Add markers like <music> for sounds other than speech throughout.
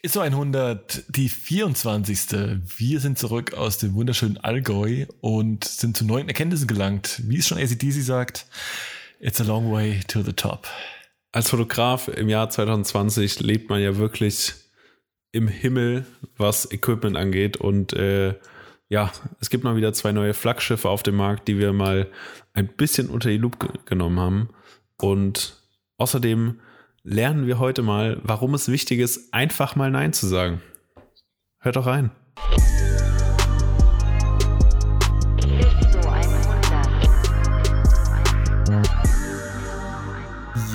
ISO 100, die 24. Wir sind zurück aus dem wunderschönen Allgäu und sind zu neuen Erkenntnissen gelangt. Wie es schon ACDC sagt, it's a long way to the top. Als Fotograf im Jahr 2020 lebt man ja wirklich im Himmel, was Equipment angeht. Und äh, ja, es gibt mal wieder zwei neue Flaggschiffe auf dem Markt, die wir mal ein bisschen unter die Lupe genommen haben. Und außerdem lernen wir heute mal, warum es wichtig ist, einfach mal Nein zu sagen. Hört doch rein.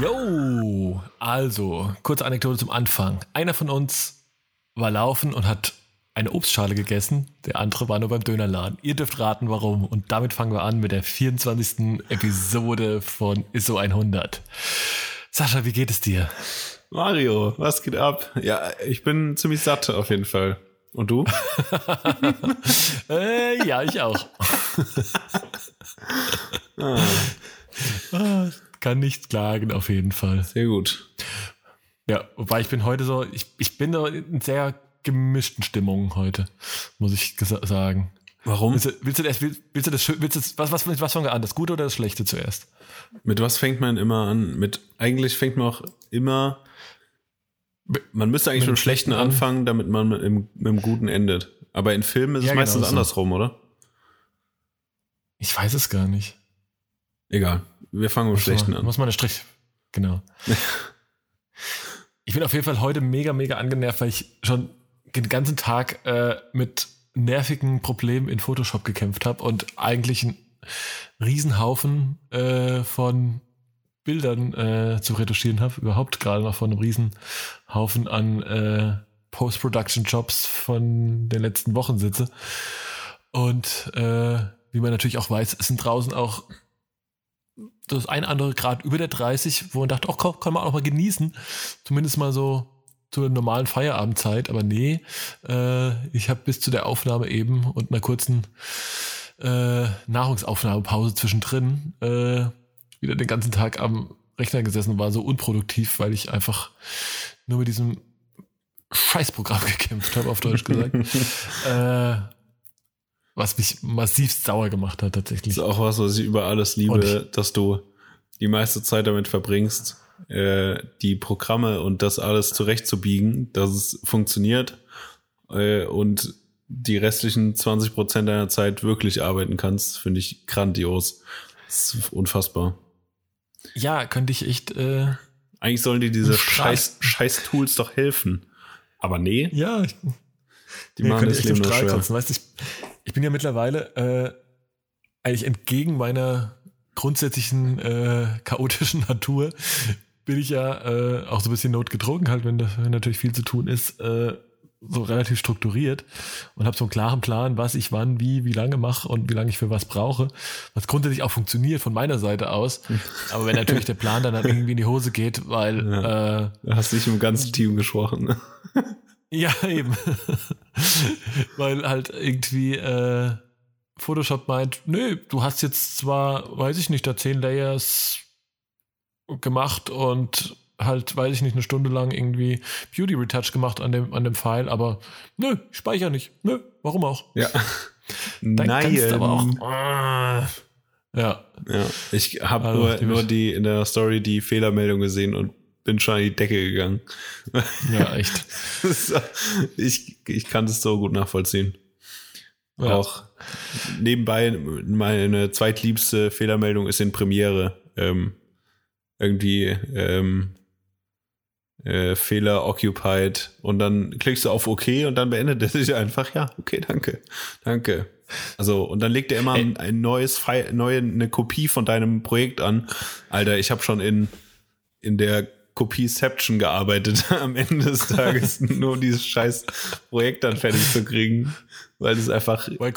Yo, also, kurze Anekdote zum Anfang. Einer von uns war laufen und hat eine Obstschale gegessen, der andere war nur beim Dönerladen. Ihr dürft raten, warum. Und damit fangen wir an mit der 24. Episode von ISO 100. Sascha, wie geht es dir? Mario, was geht ab? Ja, ich bin ziemlich satt auf jeden Fall. Und du? <laughs> äh, ja, ich auch. ah. Kann nicht klagen, auf jeden Fall. Sehr gut. Ja, wobei ich bin heute so, ich, ich bin in sehr gemischten Stimmungen heute, muss ich sagen. Warum? Willst du, willst du, das, willst du das, willst du das, was, was, was fangen wir an? Das Gute oder das Schlechte zuerst? Mit was fängt man immer an? Mit, eigentlich fängt man auch immer, man müsste eigentlich mit dem Schlechten an. anfangen, damit man mit, im, mit dem Guten endet. Aber in Filmen ist ja, es meistens genau andersrum, so. oder? Ich weiß es gar nicht. Egal. Wir fangen mit dem Schlechten an. Muss man eine Strich, genau. <laughs> ich bin auf jeden Fall heute mega, mega angenervt, weil ich schon den ganzen Tag äh, mit nervigen Problemen in Photoshop gekämpft habe und eigentlich einen Riesenhaufen äh, von Bildern äh, zu retuschieren habe. Überhaupt gerade noch von einem Riesenhaufen an äh, Post-Production-Jobs von den letzten Wochen sitze. Und äh, wie man natürlich auch weiß, sind draußen auch das ein andere Grad über der 30, wo man dachte, oh, komm, kann man auch mal genießen. Zumindest mal so zur normalen Feierabendzeit, aber nee, äh, ich habe bis zu der Aufnahme eben und einer kurzen äh, Nahrungsaufnahmepause zwischendrin äh, wieder den ganzen Tag am Rechner gesessen und war so unproduktiv, weil ich einfach nur mit diesem Scheißprogramm <laughs> gekämpft habe, auf Deutsch gesagt. <laughs> äh, was mich massiv sauer gemacht hat tatsächlich. Das ist auch was, was ich über alles liebe, dass du die meiste Zeit damit verbringst, äh, die Programme und das alles zurechtzubiegen, dass es funktioniert äh, und die restlichen 20 Prozent deiner Zeit wirklich arbeiten kannst, finde ich grandios. Das ist unfassbar. Ja, könnte ich echt. Äh, Eigentlich sollen dir diese scheiß, scheiß Tools doch helfen. Aber nee. Ja, die nee, machen das Leben nur schwer. Weißt, ich, ich bin ja mittlerweile äh, eigentlich entgegen meiner grundsätzlichen äh, chaotischen <laughs> Natur bin ich ja äh, auch so ein bisschen notgedrungen, halt, wenn, wenn natürlich viel zu tun ist, äh, so relativ strukturiert und habe so einen klaren Plan, was ich wann, wie, wie lange mache und wie lange ich für was brauche, was grundsätzlich auch funktioniert von meiner Seite aus. Aber wenn natürlich der Plan dann, dann irgendwie in die Hose geht, weil ja, äh, du hast nicht im ganzen Team gesprochen. Ne? ja, eben. <laughs> weil halt irgendwie äh, Photoshop meint, nö, du hast jetzt zwar, weiß ich nicht, da zehn Layers gemacht und halt, weiß ich nicht, eine Stunde lang irgendwie Beauty Retouch gemacht an dem, an dem File, aber nö, ich speichere nicht. Nö, warum auch? Ja. <laughs> Dann Nein. kannst aber auch. Ah, ja. Ja. Ich habe also, nur, die nur die in der Story die Fehlermeldung gesehen und bin schon an die Decke gegangen. Ja, echt. <laughs> ich, ich kann das so gut nachvollziehen. Ja. Auch nebenbei meine zweitliebste Fehlermeldung ist in Premiere. Ähm, irgendwie ähm, äh, Fehler occupied und dann klickst du auf OK und dann beendet er sich einfach, ja, okay, danke, danke. Also, und dann legt er immer ein, ein neues File, neue, eine Kopie von deinem Projekt an. Alter, ich habe schon in, in der Kopieception gearbeitet <laughs> am Ende des Tages, nur um dieses scheiß Projekt dann fertig zu kriegen, weil es einfach weil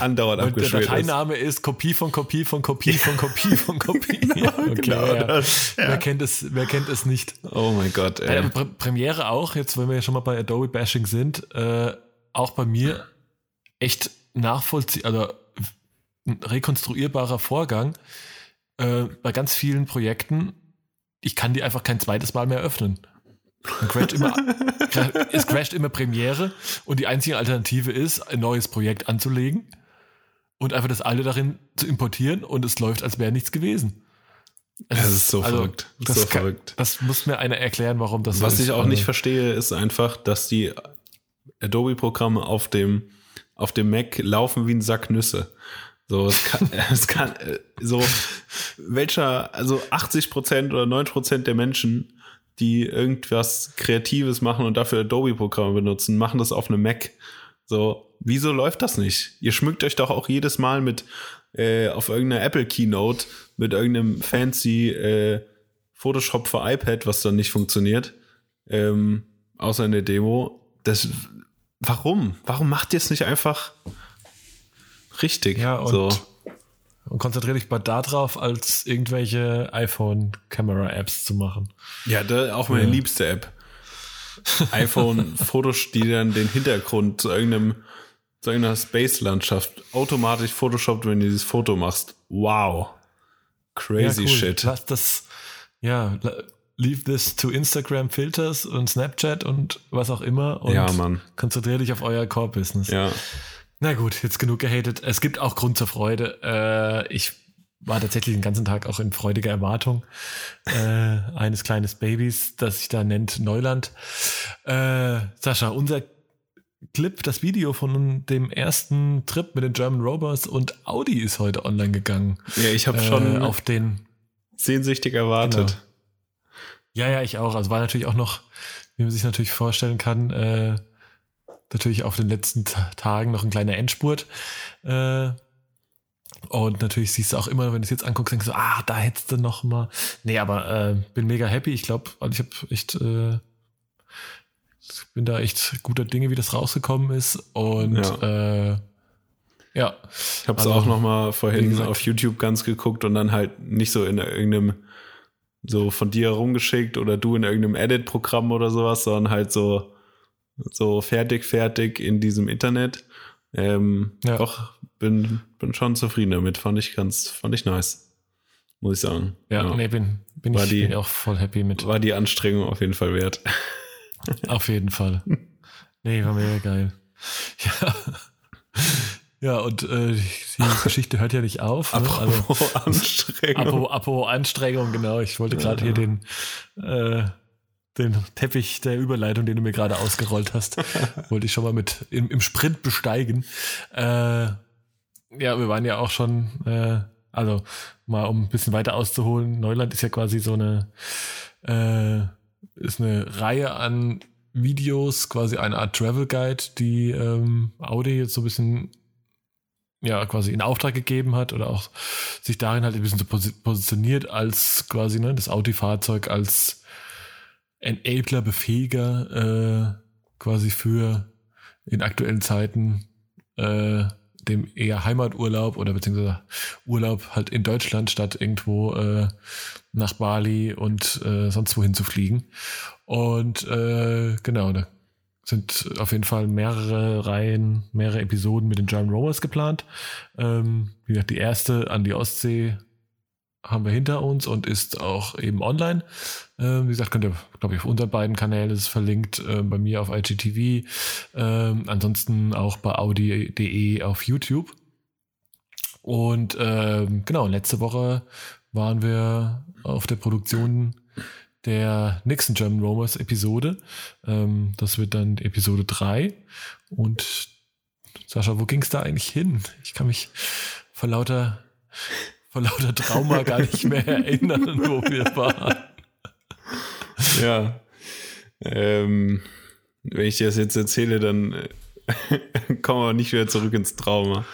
andauernd abgeschwert ist. Der Dateiname ist Kopie von Kopie von Kopie von Kopie von <laughs> Kopie. genau, okay, genau ja. das, ja. Wer kennt es, wer kennt es nicht? Oh mein Gott, ey. Äh, Premiere auch, jetzt wenn wir ja schon mal bei Adobe Bashing sind, äh, auch bei mir echt nachvollziehbar, also ein rekonstruierbarer Vorgang äh, bei ganz vielen Projekten ich kann die einfach kein zweites Mal mehr öffnen. Crasht immer, <laughs> es crasht immer Premiere und die einzige Alternative ist, ein neues Projekt anzulegen und einfach das alte darin zu importieren und es läuft, als wäre nichts gewesen. Es das ist so also, verrückt. Das, so kann, verrückt. Das muss mir einer erklären, warum das Was so ich auch nicht verstehe, ist einfach, dass die Adobe-Programme auf dem, auf dem Mac laufen wie ein Sack Nüsse. So, es kann, <laughs> es kann, so, welcher, also 80 Prozent oder 90 Prozent der Menschen, die irgendwas Kreatives machen und dafür Adobe-Programme benutzen, machen das auf einem Mac. So, wieso läuft das nicht? Ihr schmückt euch doch auch jedes Mal mit äh, auf irgendeiner Apple Keynote mit irgendeinem fancy äh, Photoshop für iPad, was dann nicht funktioniert, ähm, außer in der Demo. Das, warum? Warum macht ihr es nicht einfach richtig? Ja, und, so. Und konzentriere dich mal darauf, als irgendwelche iPhone-Camera-Apps zu machen. Ja, da, auch meine ja. liebste App. <laughs> iPhone-Fotos, die dann den Hintergrund zu irgendeinem zu irgendeiner Space-Landschaft automatisch Photoshoppt, wenn du dieses Foto machst. Wow. Crazy ja, cool. shit. Lass das, ja, leave this to Instagram Filters und Snapchat und was auch immer und ja, Mann. konzentriere dich auf euer Core-Business. Ja. Na gut, jetzt genug gehatet. Es gibt auch Grund zur Freude. Äh, ich war tatsächlich den ganzen Tag auch in freudiger Erwartung äh, eines kleines Babys, das sich da nennt Neuland. Äh, Sascha, unser Clip, das Video von dem ersten Trip mit den German Rovers und Audi ist heute online gegangen. Ja, ich habe äh, schon auf den sehnsüchtig erwartet. Genau. Ja, ja, ich auch. Also war natürlich auch noch, wie man sich natürlich vorstellen kann, äh, natürlich auf den letzten Tagen noch ein kleiner Endspurt. Äh, und natürlich siehst du auch immer, wenn du es jetzt anguckst, denkst du, ah, da hättest du noch mal. Nee, aber äh, bin mega happy. Ich glaube, also ich habe echt äh, bin da echt guter Dinge, wie das rausgekommen ist. Und ja. Äh, ja. Ich habe es also, auch noch mal vorhin gesagt, auf YouTube ganz geguckt und dann halt nicht so in irgendeinem so von dir herumgeschickt oder du in irgendeinem Edit-Programm oder sowas, sondern halt so so fertig, fertig in diesem Internet. Ähm, ja. Doch, bin, bin schon zufrieden damit. Fand ich ganz, fand ich nice. Muss ich sagen. Ja, ja. nee, bin, bin war ich die, bin auch voll happy mit. War die Anstrengung auf jeden Fall wert. <laughs> Auf jeden Fall. Nee, war mega geil. <laughs> Ja. Ja, und äh, die Geschichte hört ja nicht auf. Ne? Apropos also, Anstrengung. Apropos, apropos Anstrengung, genau. Ich wollte gerade ja. hier den, äh, den Teppich der Überleitung, den du mir gerade ausgerollt hast, <laughs> wollte ich schon mal mit im, im Sprint besteigen. Äh, ja, wir waren ja auch schon, äh, also mal um ein bisschen weiter auszuholen, Neuland ist ja quasi so eine äh, ist eine Reihe an Videos, quasi eine Art Travel Guide, die ähm, Audi jetzt so ein bisschen ja quasi in Auftrag gegeben hat oder auch sich darin halt ein bisschen so positioniert als quasi ne, das Audi-Fahrzeug als Enabler, Befähiger äh, quasi für in aktuellen Zeiten äh, dem eher Heimaturlaub oder beziehungsweise Urlaub halt in Deutschland statt irgendwo äh, nach Bali und äh, sonst wohin zu fliegen. Und äh, genau, da sind auf jeden Fall mehrere Reihen, mehrere Episoden mit den German Rovers geplant. Ähm, wie gesagt, die erste an die Ostsee haben wir hinter uns und ist auch eben online. Ähm, wie gesagt, könnt ihr, glaube ich, auf unseren beiden Kanälen ist verlinkt, äh, bei mir auf IGTV, ähm, ansonsten auch bei audi.de auf YouTube. Und ähm, genau, letzte Woche waren wir auf der Produktion der nächsten German Romers Episode. Ähm, das wird dann Episode 3. Und Sascha, wo ging es da eigentlich hin? Ich kann mich vor lauter, vor lauter Trauma gar nicht mehr <laughs> erinnern, wo wir waren. Ja. Ähm, wenn ich dir das jetzt erzähle, dann äh, <laughs> kommen wir nicht wieder zurück ins Trauma.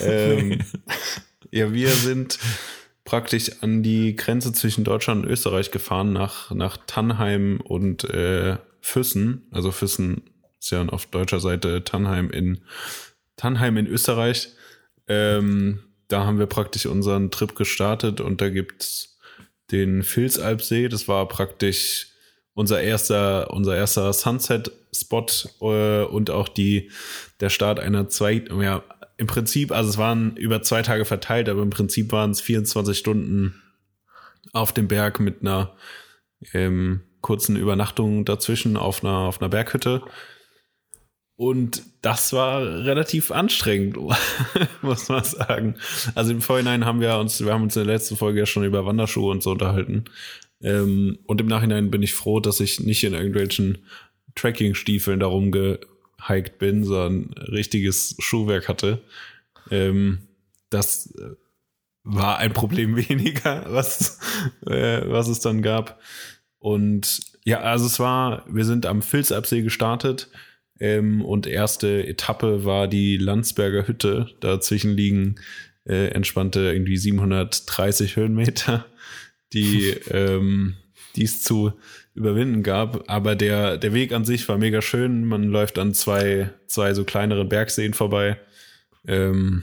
Ähm, <laughs> ja, wir sind praktisch an die Grenze zwischen Deutschland und Österreich gefahren, nach, nach Tannheim und äh, Füssen. Also Füssen ist ja auf deutscher Seite Tannheim in Tannheim in Österreich. Ähm, da haben wir praktisch unseren Trip gestartet und da gibt's den Vilsalpsee. Das war praktisch unser erster, unser erster Sunset-Spot äh, und auch die, der Start einer zwei, ja, im Prinzip, also es waren über zwei Tage verteilt, aber im Prinzip waren es 24 Stunden auf dem Berg mit einer, ähm, kurzen Übernachtung dazwischen auf einer, auf einer Berghütte. Und das war relativ anstrengend, <laughs> muss man sagen. Also im Vorhinein haben wir uns, wir haben uns in der letzten Folge ja schon über Wanderschuhe und so unterhalten. Ähm, und im Nachhinein bin ich froh, dass ich nicht in irgendwelchen Trekking-Stiefeln darum gehiked bin, sondern richtiges Schuhwerk hatte. Ähm, das äh, war ein Problem <laughs> weniger, was, äh, was es dann gab. Und ja, also es war, wir sind am Vilsabsee gestartet ähm, und erste Etappe war die Landsberger Hütte. Dazwischen liegen äh, entspannte irgendwie 730 Höhenmeter, die, <laughs> ähm, die es zu überwinden gab. Aber der, der Weg an sich war mega schön. Man läuft an zwei, zwei so kleineren Bergseen vorbei. Ähm,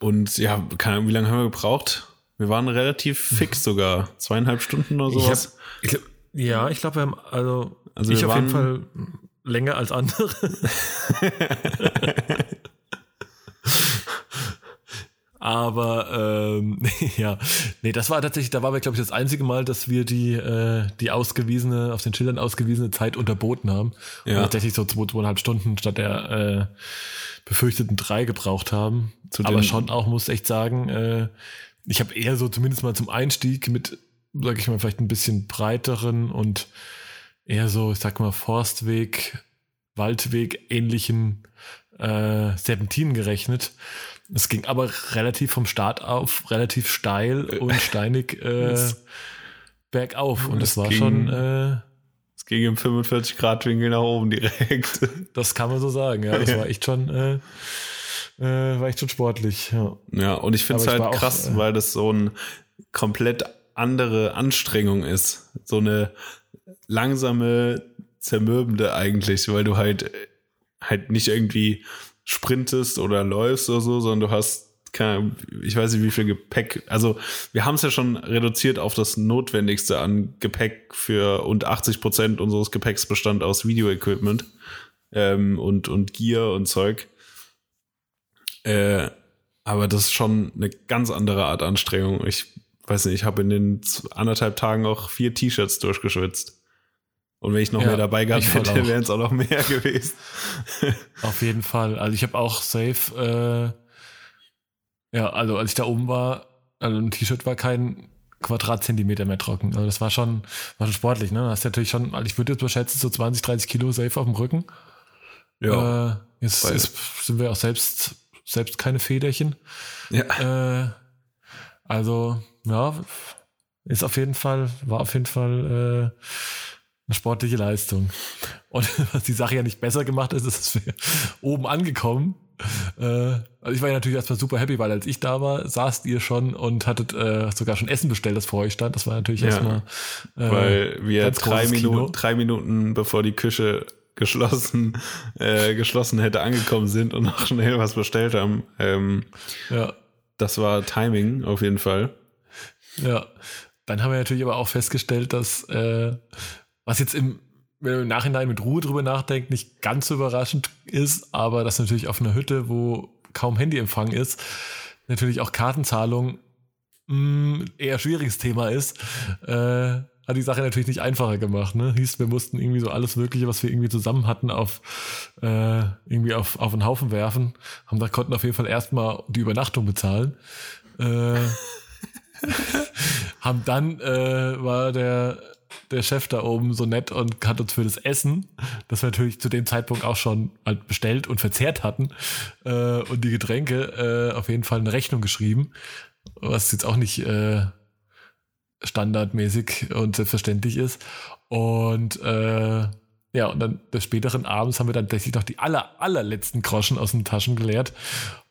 und ja, keine, wie lange haben wir gebraucht? Wir waren relativ fix <laughs> sogar. Zweieinhalb Stunden oder sowas. Ich hab, ich glaub, ja, ich glaube, wir haben, also, also ich auf jeden Fall länger als andere. <laughs> Aber ähm, <laughs> ja, nee, das war tatsächlich, da war wir, glaube ich, das einzige Mal, dass wir die, äh, die ausgewiesene, auf den Schildern ausgewiesene Zeit unterboten haben. Ja. Und tatsächlich so zwei, zweieinhalb Stunden statt der äh, befürchteten drei gebraucht haben. Zu Aber schon auch, muss echt sagen, äh, ich habe eher so zumindest mal zum Einstieg mit, sag ich mal, vielleicht ein bisschen breiteren und eher so, ich sag mal, Forstweg, Waldweg ähnlichen äh, Serpentinen gerechnet. Es ging aber relativ vom Start auf, relativ steil und steinig <laughs> äh, bergauf. Und es war ging, schon. Äh, es ging im 45 Grad Winkel nach oben direkt. <laughs> Das kann man so sagen, ja. Das war echt schon. Äh, äh, war echt schon sportlich. Ja, ja und ich finde es halt krass, auch, äh, weil das so eine komplett andere Anstrengung ist. So eine langsame, zermürbende eigentlich, weil du halt halt nicht irgendwie sprintest oder läufst oder so, sondern du hast keine, ich weiß nicht, wie viel Gepäck. Also wir haben es ja schon reduziert auf das Notwendigste an Gepäck für und 80 Prozent unseres Gepäcks bestand aus Videoequipment ähm, und und Gear und Zeug. Äh, aber das ist schon eine ganz andere Art Anstrengung. Ich weiß nicht, ich habe in den anderthalb Tagen auch vier T-Shirts durchgeschwitzt. Und wenn ich noch ja, mehr dabei gehabt hätte, wären es auch noch mehr <laughs> gewesen. Auf jeden Fall. Also ich habe auch safe, äh, ja, also als ich da oben war, also ein T-Shirt war kein Quadratzentimeter mehr trocken. Also das war schon, war schon sportlich, ne? Das ist natürlich schon, also ich würde jetzt überschätzen, so 20, 30 Kilo safe auf dem Rücken. Ja. Äh, jetzt, jetzt sind wir auch selbst, selbst keine Federchen. Ja. Äh, also, ja, ist auf jeden Fall, war auf jeden Fall äh, eine sportliche Leistung. Und <laughs> was die Sache ja nicht besser gemacht ist, ist, dass wir <laughs> oben angekommen. Äh, also ich war ja natürlich erstmal super happy, weil als ich da war, saßt ihr schon und hattet äh, sogar schon Essen bestellt, das vor euch stand. Das war natürlich ja, erstmal. Äh, weil wir drei Minuten, drei Minuten bevor die Küche geschlossen, äh, geschlossen hätte angekommen sind und noch schnell was bestellt haben. Ähm, ja. Das war Timing auf jeden Fall. Ja. Dann haben wir natürlich aber auch festgestellt, dass äh, was jetzt im, wenn man im Nachhinein mit Ruhe drüber nachdenkt, nicht ganz so überraschend ist, aber das natürlich auf einer Hütte, wo kaum Handyempfang ist, natürlich auch Kartenzahlung mh, mm, eher schwieriges Thema ist, äh, hat die Sache natürlich nicht einfacher gemacht. Ne? Hieß, wir mussten irgendwie so alles Mögliche, was wir irgendwie zusammen hatten, auf äh, irgendwie auf, auf einen Haufen werfen. Haben da konnten auf jeden Fall erstmal die Übernachtung bezahlen. Äh, <laughs> <laughs> haben dann äh, war der der Chef da oben so nett und hat uns für das Essen, das wir natürlich zu dem Zeitpunkt auch schon halt bestellt und verzehrt hatten, äh, und die Getränke äh, auf jeden Fall eine Rechnung geschrieben, was jetzt auch nicht äh, standardmäßig und selbstverständlich ist. Und äh, ja, und dann des späteren Abends haben wir dann tatsächlich noch die aller, allerletzten Groschen aus den Taschen geleert.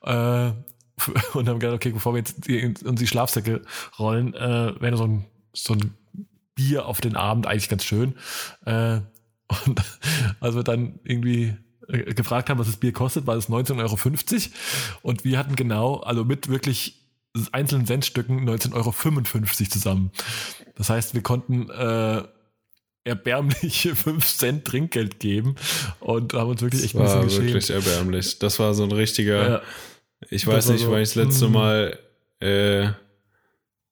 Äh, <laughs> und haben gedacht, okay, bevor wir jetzt die, uns die Schlafsäcke rollen, äh, wäre so ein, so ein Bier auf den Abend eigentlich ganz schön. Äh, und <laughs> als wir dann irgendwie äh, gefragt haben, was das Bier kostet, war es 19,50 Euro. Und wir hatten genau, also mit wirklich einzelnen Centstücken 19,55 Euro zusammen. Das heißt, wir konnten äh, erbärmliche <laughs> 5 Cent Trinkgeld geben und haben uns wirklich echt ein bisschen geschämt. wirklich erbärmlich. Das war so ein richtiger, ja, ich weiß nicht, so, weil ich das letzte hm. Mal äh,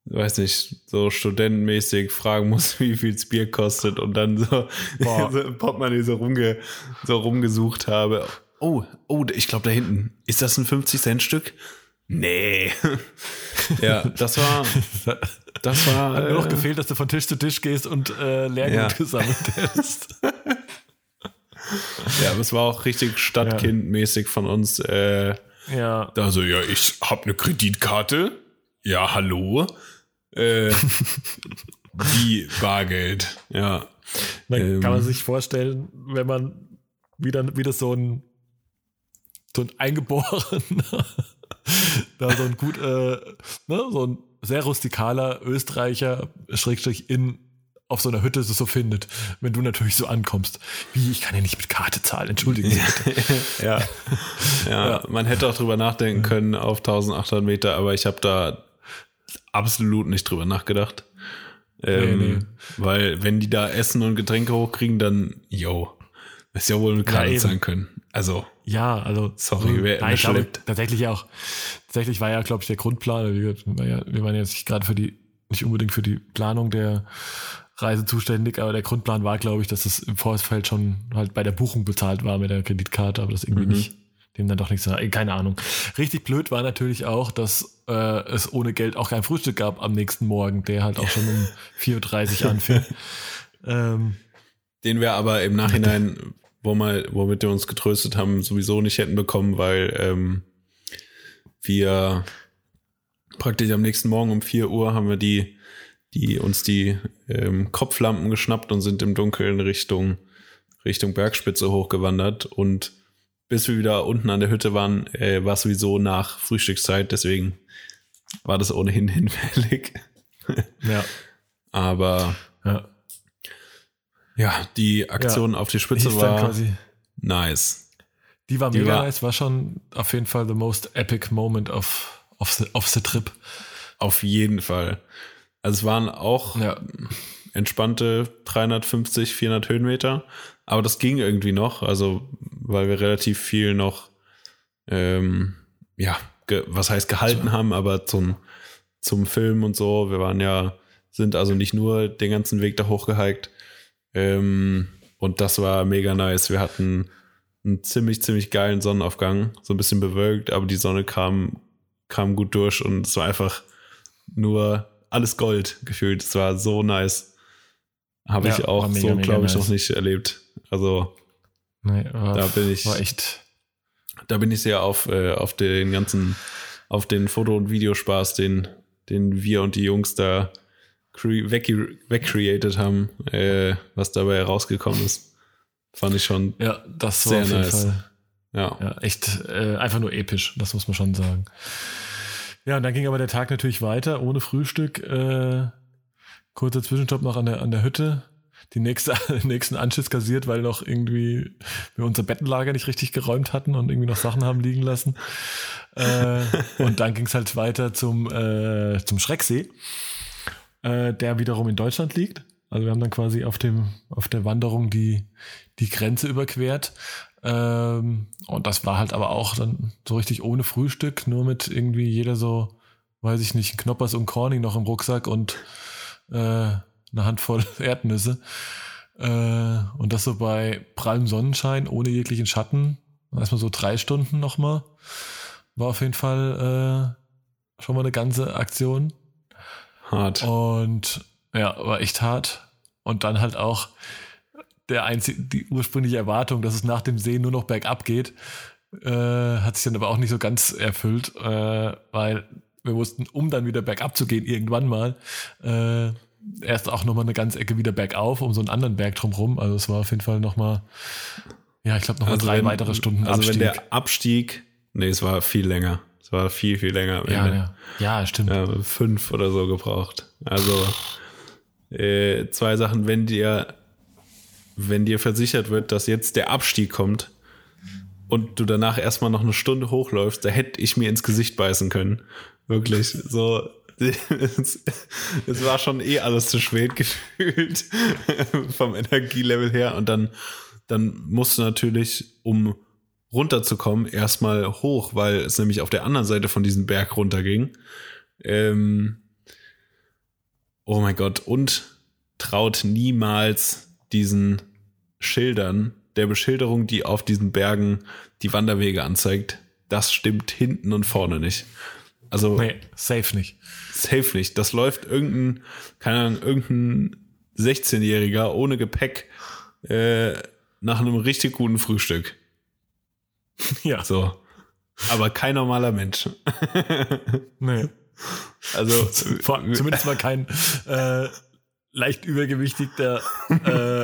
weiß nicht, so studentenmäßig fragen muss, <laughs> wie viel das Bier kostet und dann so, <laughs> so Portemonnaie so, rumge, so rumgesucht habe. Oh, oh, ich glaube da hinten. Ist das ein 50-Cent-Stück? Nee. <laughs> ja, das war. Das war. Hat noch äh, gefehlt, dass du von Tisch zu Tisch gehst und äh, Lehrgut ja. gesammelt hast. ja, aber es war auch richtig Stadtkindmäßig von uns. Äh, ja. Also, ja, ich habe eine Kreditkarte. Ja, hallo. Äh, <laughs> wie Bargeld. Ja. Dann ähm, kann man sich vorstellen, wenn man wieder, wieder so ein, so ein eingeborener, <laughs> da so ein gut, äh, ne, so ein sehr rustikaler Österreicher, Schrägstrich in auf so einer Hütte so findet, wenn du natürlich so ankommst. Wie, ich kann ja nicht mit Karte zahlen, entschuldigen Sie <laughs> ja. ja. ja, man hätte auch drüber nachdenken können auf 1800 Meter, aber ich habe da absolut nicht drüber nachgedacht. Ähm, nee, nee. Weil wenn die da Essen und Getränke hochkriegen, dann, yo, ist ja wohl mit Karte zahlen können. Also. Ja, also. Sorry, wer nein, glaube, tatsächlich auch. Tatsächlich war ja, glaube ich, der Grundplan. Wir, wir waren jetzt gerade für die, nicht unbedingt für die Planung der Reise zuständig, aber der Grundplan war, glaube ich, dass das im Vorfeld schon halt bei der Buchung bezahlt war mit der Kreditkarte, aber das irgendwie mhm. nicht, dem dann doch nichts, keine Ahnung. Richtig blöd war natürlich auch, dass äh, es ohne Geld auch kein Frühstück gab am nächsten Morgen, der halt auch schon um <laughs> 4.30 Uhr anfing. ähm, Den wir aber im Nachhinein, wo mal, womit wir uns getröstet haben, sowieso nicht hätten bekommen, weil ähm, wir praktisch am nächsten Morgen um 4 Uhr haben wir die die uns die ähm, Kopflampen geschnappt und sind im Dunkeln Richtung, Richtung Bergspitze hochgewandert. Und bis wir wieder unten an der Hütte waren, äh, war es sowieso nach Frühstückszeit, deswegen war das ohnehin <laughs> hinfällig. ja. Aber ja. ja, die Aktion ja. auf die Spitze war nice. Die war mega war, nice, war schon auf jeden Fall the most epic moment of, of, the, of the trip. Auf jeden Fall. Also es waren auch ja. entspannte 350, 400 Höhenmeter, aber das ging irgendwie noch, also weil wir relativ viel noch, ähm, ja, was heißt gehalten so. haben, aber zum, zum Film und so. Wir waren ja, sind also nicht nur den ganzen Weg da hochgehiked. Ähm, und das war mega nice. Wir hatten einen ziemlich, ziemlich geilen Sonnenaufgang, so ein bisschen bewölkt, aber die Sonne kam, kam gut durch und es war einfach nur alles Gold gefühlt. Es war so nice. Habe ja, ich auch so, glaube ich, nice. noch nicht erlebt. Also nee, da bin ich. War echt. Da bin ich sehr auf, äh, auf den ganzen, auf den Foto- und Videospaß, den, den wir und die Jungs da wegcreated haben, äh, was dabei herausgekommen ist. Fand ich schon ja, das sehr nice. Ja. ja, echt äh, einfach nur episch, das muss man schon sagen. Ja, und dann ging aber der Tag natürlich weiter, ohne Frühstück. Äh, kurzer Zwischenstopp noch an der, an der Hütte. Die nächste, <laughs> nächsten Anschiss kassiert, weil noch irgendwie wir unser Bettenlager nicht richtig geräumt hatten und irgendwie noch Sachen haben liegen lassen. Äh, und dann ging es halt weiter zum, äh, zum Schrecksee, äh, der wiederum in Deutschland liegt. Also wir haben dann quasi auf dem, auf der Wanderung die, die Grenze überquert. Ähm, und das war halt aber auch dann so richtig ohne Frühstück, nur mit irgendwie jeder so, weiß ich nicht, Knoppers und Corning noch im Rucksack und äh, eine Handvoll <laughs> Erdnüsse. Äh, und das so bei prallem Sonnenschein, ohne jeglichen Schatten. Erstmal so drei Stunden nochmal. War auf jeden Fall äh, schon mal eine ganze Aktion. Hart. Und ja, war echt hart. Und dann halt auch, der einzige, die ursprüngliche Erwartung, dass es nach dem See nur noch bergab geht, äh, hat sich dann aber auch nicht so ganz erfüllt, äh, weil wir mussten, um dann wieder bergab zu gehen, irgendwann mal, äh, erst auch nochmal eine ganze Ecke wieder bergauf, um so einen anderen Berg drumherum. Also es war auf jeden Fall nochmal, ja, ich glaube nochmal also drei wenn, weitere Stunden also Abstieg. wenn der Abstieg, nee, es war viel länger. Es war viel, viel länger. Ja, ja, ja, stimmt. Ja, fünf oder so gebraucht. Also äh, zwei Sachen, wenn dir wenn dir versichert wird, dass jetzt der Abstieg kommt und du danach erstmal noch eine Stunde hochläufst, da hätte ich mir ins Gesicht beißen können. Wirklich. So, es, es war schon eh alles zu spät <laughs> gefühlt vom Energielevel her. Und dann, dann musst du natürlich, um runterzukommen, erstmal hoch, weil es nämlich auf der anderen Seite von diesem Berg runterging. Ähm, oh mein Gott, und traut niemals diesen Schildern, der Beschilderung, die auf diesen Bergen die Wanderwege anzeigt. Das stimmt hinten und vorne nicht. Also. Nee, safe nicht. Safe nicht. Das läuft irgendein, keine Ahnung, irgendein 16-Jähriger ohne Gepäck äh, nach einem richtig guten Frühstück. <laughs> Ja. So. Aber kein normaler Mensch. <laughs> Nee. Also, <laughs> Vor, zumindest mal kein äh, leicht übergewichtigter äh,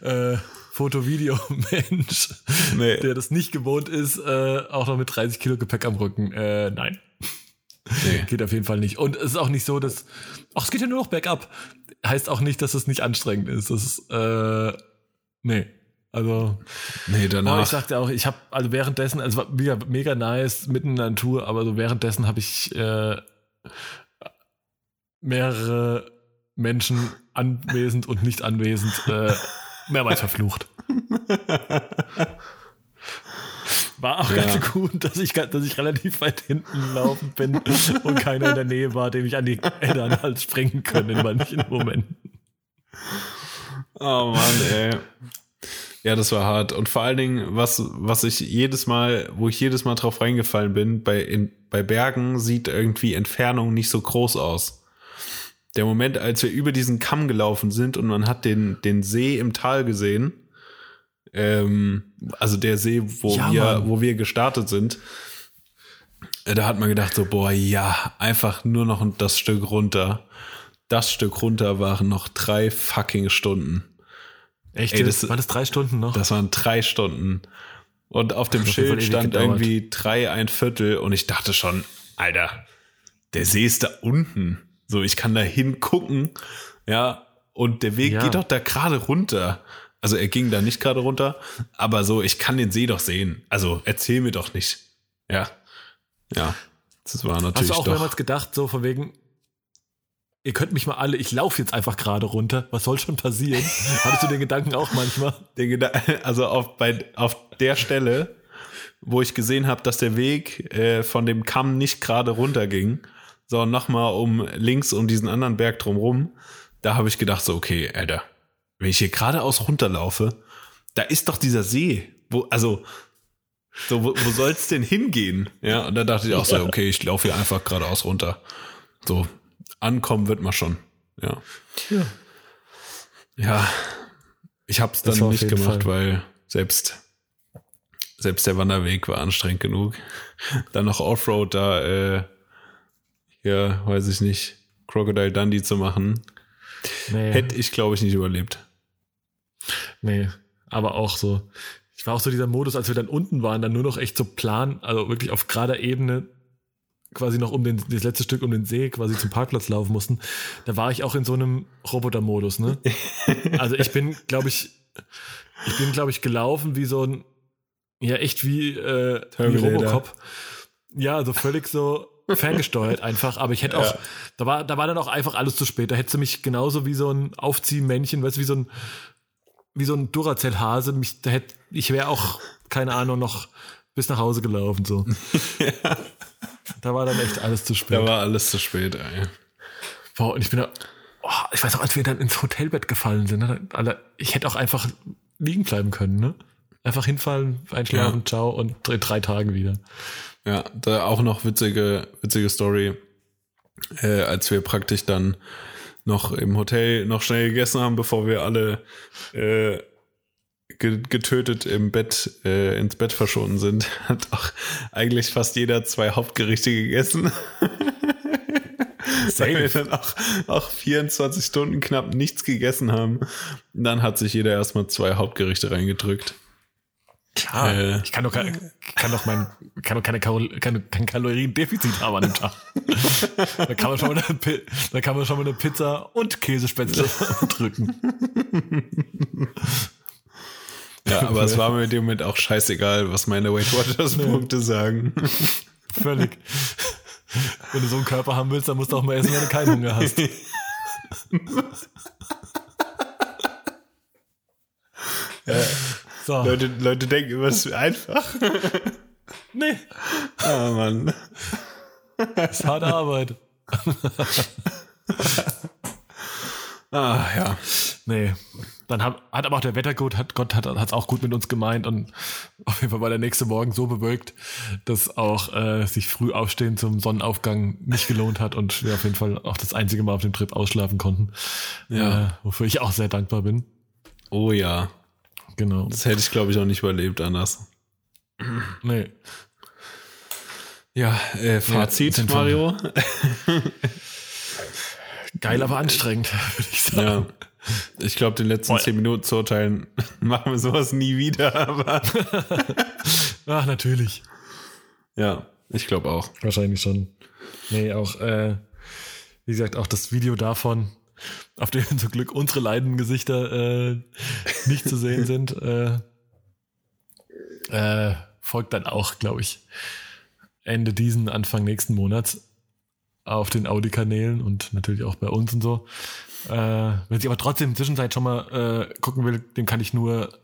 äh, Foto-Video-Mensch, <laughs> nee. der das nicht gewohnt ist, äh, auch noch mit 30 Kilo Gepäck am Rücken. Äh, nein. Nee. Geht auf jeden Fall nicht. Und es ist auch nicht so, dass. Ach, es geht ja nur noch bergab. Heißt auch nicht, dass es nicht anstrengend ist. Das ist, äh, nee. Also, Nee, oh, ich danach. sagte auch, ich habe, also währenddessen, also war mega, mega nice, mitten in der Natur, aber so währenddessen habe ich äh, mehrere Menschen anwesend und nicht anwesend äh, mehrmals verflucht. War auch Ja. ganz gut, dass ich, dass ich relativ weit hinten gelaufen bin und keiner in der Nähe war, dem ich an die Hände an den Hals springen können in manchen Momenten. Oh Mann, ey. Ja, das war hart. Und vor allen Dingen, was, was ich jedes Mal, wo ich jedes Mal drauf reingefallen bin, bei, in, bei Bergen sieht irgendwie Entfernung nicht so groß aus. Der Moment, als wir über diesen Kamm gelaufen sind und man hat den, den See im Tal gesehen, ähm, also der See, wo Ja, wir, Mann. wo wir gestartet sind, äh, da hat man gedacht so, boah, ja, einfach nur noch das Stück runter. Das Stück runter waren noch drei fucking Stunden. Echt? Ey, das, waren das drei Stunden noch? Das waren drei Stunden. Und auf dem Das Schild stand gedauert. irgendwie drei, ein Viertel. Und ich dachte schon, Alter, der See ist da unten. So, ich kann da hingucken. Ja, und der Weg Ja. geht doch da gerade runter. Also er ging da nicht gerade runter, aber so, ich kann den See doch sehen. Also erzähl mir doch nicht. Ja. Ja. Das war Hast natürlich du auch doch. mehrmals gedacht, so von wegen, ihr könnt mich mal alle, ich laufe jetzt einfach gerade runter, was soll schon passieren? <laughs> Hattest du den Gedanken auch manchmal? Den Geda- also auf, bei, auf der Stelle, wo ich gesehen habe, dass der Weg äh, von dem Kamm nicht gerade runterging, sondern nochmal um links um diesen anderen Berg drumrum, da habe ich gedacht, so, okay, Alter, wenn ich hier geradeaus runterlaufe, da ist doch dieser See. Wo, also, so, wo, wo soll's denn hingehen? Ja, und da dachte ich auch so, okay, ich laufe hier einfach geradeaus runter. So, ankommen wird man schon. Ja. Ja. Ja, ich habe es dann nicht gemacht, Fall. weil selbst selbst der Wanderweg war anstrengend genug. Dann noch Offroad da, äh, ja, weiß ich nicht, Crocodile Dundee zu machen, Nee, hätte ich glaube ich nicht überlebt. nee, aber auch so. Ich war auch so dieser Modus, als wir dann unten waren, dann nur noch echt so plan, also wirklich auf gerader Ebene quasi noch um den, das letzte Stück um den See quasi zum Parkplatz laufen mussten. Da war ich auch in so einem Roboter-Modus, ne? <laughs> Also ich bin, glaube ich, ich bin, glaube ich, gelaufen wie so ein, ja, echt wie, äh, wie. Robocop. Ja, so völlig so ferngesteuert einfach, aber ich hätte auch, Ja. da war, da war dann auch einfach alles zu spät. Da hättest du mich genauso wie so ein Aufziehmännchen, weißt du, wie so ein, wie so ein Duracell-Hase, mich, da hätte, ich wäre auch, keine Ahnung, noch bis nach Hause gelaufen, so. <laughs> Da war dann echt alles zu spät. Da war alles zu spät, ey. Boah, und ich bin da, oh, ich weiß auch, als wir dann ins Hotelbett gefallen sind, ne, Alter, ich hätte auch einfach liegen bleiben können, ne? Einfach hinfallen, einschlafen, Ja. ciao und in drei Tagen wieder. Ja, da auch noch witzige, witzige Story, äh, als wir praktisch dann noch im Hotel noch schnell gegessen haben, bevor wir alle äh, ge getötet im Bett, äh, ins Bett verschwunden sind, <laughs> hat auch eigentlich fast jeder zwei Hauptgerichte gegessen. <laughs> Weil wir dann auch, auch 24 Stunden knapp nichts gegessen haben. Und dann hat sich jeder erstmal zwei Hauptgerichte reingedrückt. Klar, Äh. ich kann doch, kein- kann doch mein, kann doch keine, Kalo- keine, kein Kaloriendefizit haben an dem Tag. da kann man schon mal eine, da kann man schon mal eine Pizza und Käsespätzle <laughs> drücken. Ja, aber es war mir in dem Moment auch scheißegal, was meine Weight Watchers Punkte sagen. Völlig. Wenn du so einen Körper haben willst, dann musst du auch mal essen, wenn du keinen Hunger hast. <laughs> So, Leute, Leute denken immer, es ist einfach. <laughs> nee, Ah, Mann. das ist harte Arbeit. <laughs> ah, ja. Nee. Dann hat, hat aber auch der Wettergott hat Gott hat es auch gut mit uns gemeint und auf jeden Fall war der nächste Morgen so bewölkt, dass auch äh, sich früh aufstehen zum Sonnenaufgang nicht gelohnt hat und wir auf jeden Fall auch das einzige Mal auf dem Trip ausschlafen konnten. Ja. Äh, wofür ich auch sehr dankbar bin. Oh ja. Genau. Das hätte ich, glaube ich, auch nicht überlebt anders. Nee. Ja, äh, Fazit, ja, Mario. Geil, aber anstrengend, <laughs> würde ich sagen. Ja. Ich glaube, den letzten zehn Minuten zu urteilen, <laughs> machen wir sowas nie wieder, aber. <laughs> Ach, natürlich. Ja, ich glaube auch. Wahrscheinlich schon. Nee, auch, äh, wie gesagt, auch das Video davon, auf dem zum Glück unsere leidenden Gesichter äh, nicht zu sehen sind, äh, äh, folgt dann auch, glaube ich, Ende diesen, Anfang nächsten Monats auf den Audi-Kanälen und natürlich auch bei uns und so. Äh, wenn ich aber trotzdem Zwischenzeit schon mal äh, gucken will, dem kann ich nur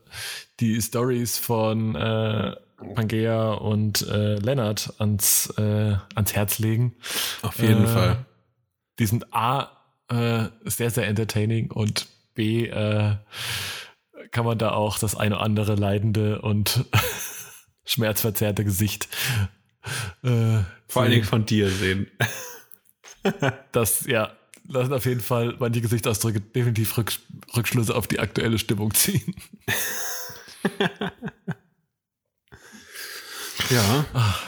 die Stories von äh, Pangea und äh, Lennart ans, äh, ans Herz legen. Auf jeden äh, Fall. Die sind A, äh, sehr, sehr entertaining und B, äh, kann man da auch das eine oder andere leidende und <laughs> schmerzverzerrte Gesicht äh, vor allen Dingen von dir sehen. <laughs> das, ja, lassen auf jeden Fall manche Gesichtsausdrücke definitiv Rück, Rückschlüsse auf die aktuelle Stimmung ziehen. <laughs> ja. Ach,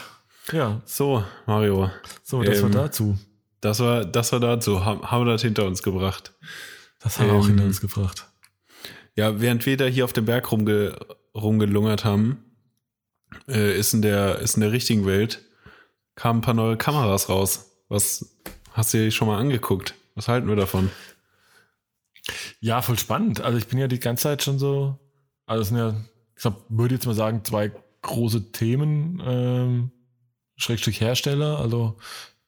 ja. So, Mario. So, das ähm, war dazu. Das war, das war dazu. Haben, haben wir das hinter uns gebracht. Das haben wir auch hinter ähm, uns gebracht. Ja, während wir da hier auf dem Berg rumge, rumgelungert haben, äh, ist, in der, ist in der richtigen Welt, kamen ein paar neue Kameras raus. Was hast du dir schon mal angeguckt? Was halten wir davon? Ja, voll spannend. Also ich bin ja die ganze Zeit schon so, also es sind ja, ich glaub, würde jetzt mal sagen, zwei große Themen, ähm, Schrägstrich Hersteller, also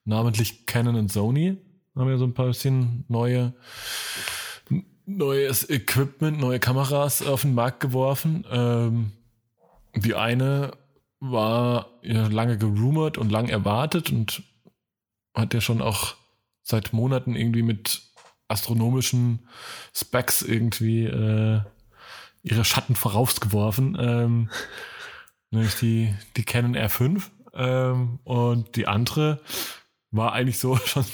namentlich Canon und Sony haben ja so ein paar bisschen neue, neues Equipment, neue Kameras auf den Markt geworfen. Ähm, die eine war ja lange gerumort und lang erwartet und hat ja schon auch seit Monaten irgendwie mit astronomischen Specs irgendwie äh, ihre Schatten vorausgeworfen. Ähm, <laughs> nämlich die, die Canon R5. Ähm, und die andere war eigentlich so <laughs> schon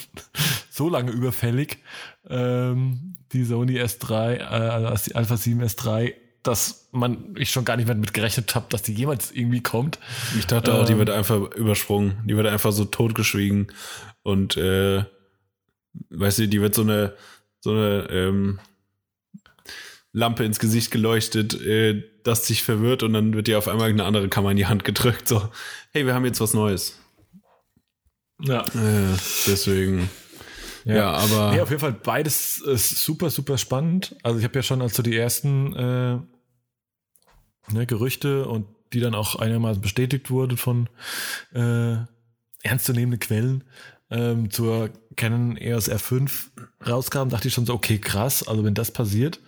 so lange überfällig, ähm, die Sony S3, äh, also die Alpha 7 S3, dass man ich schon gar nicht mehr damit gerechnet habe, dass die jemals irgendwie kommt. Ich dachte auch, ähm, die wird einfach übersprungen, die wird einfach so totgeschwiegen und äh, weißt du, die wird so eine so eine ähm, Lampe ins Gesicht geleuchtet, äh, das sich verwirrt und dann wird dir auf einmal eine andere Kamera in die Hand gedrückt, so, hey, wir haben jetzt was Neues. Ja. Äh, deswegen. Ja, ja, aber. Nee, auf jeden Fall beides ist super, super spannend. Also ich habe ja schon, als so die ersten äh, ne, Gerüchte und die dann auch einigermaßen bestätigt wurden von äh, ernstzunehmenden Quellen ähm, zur Canon EOS R5 rauskam, dachte ich schon so, okay, krass, also wenn das passiert,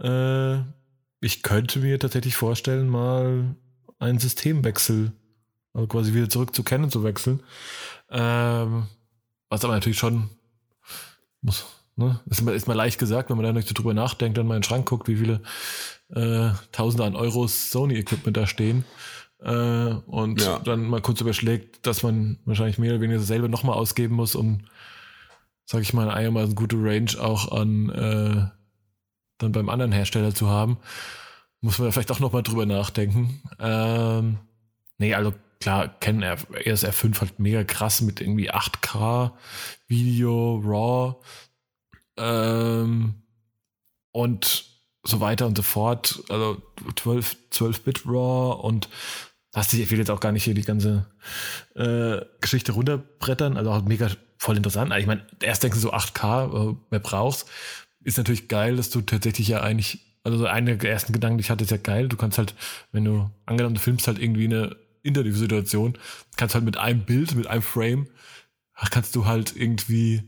äh, ich könnte mir tatsächlich vorstellen, mal einen Systemwechsel, also quasi wieder zurück zu Canon zu wechseln. Ähm, was aber natürlich schon muss, ne, ist mal, ist mal leicht gesagt, wenn man da nicht so drüber nachdenkt, dann mal in den Schrank guckt, wie viele äh, Tausende an Euros Sony-Equipment da stehen. Äh, und ja. dann mal kurz überschlägt, dass man wahrscheinlich mehr oder weniger selber nochmal ausgeben muss, um, sag ich mal, einigermaßen gute Range auch an äh, dann beim anderen Hersteller zu haben, muss man vielleicht auch nochmal drüber nachdenken. Ähm, nee, also klar, kennen ESR 5 halt mega krass mit irgendwie 8K Video, RAW ähm, und so weiter und so fort. Also 12, 12-Bit RAW und hast ich will jetzt auch gar nicht hier die ganze äh, Geschichte runterbrettern, also auch mega voll interessant. Ich meine, erst denkst du so 8K, äh, wer brauchst, ist natürlich geil, dass du tatsächlich ja eigentlich, also so einer der ersten Gedanken, die ich hatte, ist ja geil. Du kannst halt, wenn du angenommen, du filmst halt irgendwie eine Interviewsituation, kannst halt mit einem Bild, mit einem Frame, kannst du halt irgendwie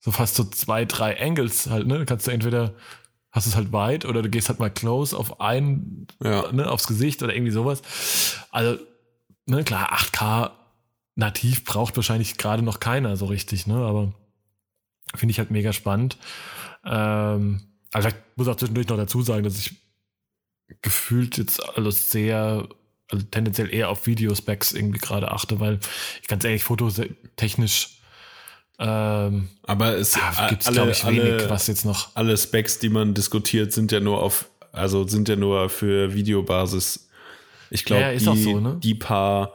so fast so zwei, drei Angles halt, ne? Kannst du entweder hast es halt weit oder du gehst halt mal close auf ein, ja. ne, aufs Gesicht oder irgendwie sowas. Also, ne, klar, 8K nativ braucht wahrscheinlich gerade noch keiner so richtig, ne? Aber finde ich halt mega spannend. Ähm, also ich muss auch zwischendurch noch dazu sagen, dass ich gefühlt jetzt alles sehr, also tendenziell eher auf Videospecs irgendwie gerade achte, weil ich ganz ehrlich, fototechnisch ähm, aber es ja, gibt glaube ich, wenig, alle, was jetzt noch. Alle Specs, die man diskutiert, sind ja nur auf, also sind ja nur für Videobasis. Ich glaube, ja, die, so, ne? die paar,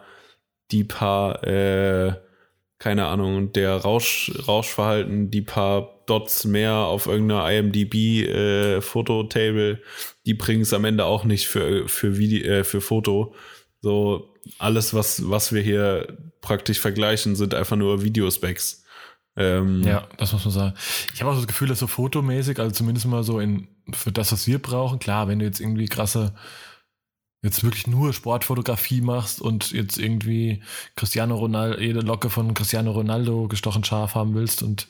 die paar, äh, keine Ahnung, der Rausch, Rauschverhalten, die paar Dots mehr auf irgendeiner IMDb äh, Fototable, die bringen es am Ende auch nicht für, für Video, äh, für Foto. So, alles, was, was wir hier praktisch vergleichen, sind einfach nur Videospecs. Ähm, ja, das muss man sagen. Ich habe auch das Gefühl, dass so fotomäßig, also zumindest mal so in, für das, was wir brauchen, klar, wenn du jetzt irgendwie krasse, jetzt wirklich nur Sportfotografie machst und jetzt irgendwie Cristiano Ronaldo, jede Locke von Cristiano Ronaldo gestochen scharf haben willst und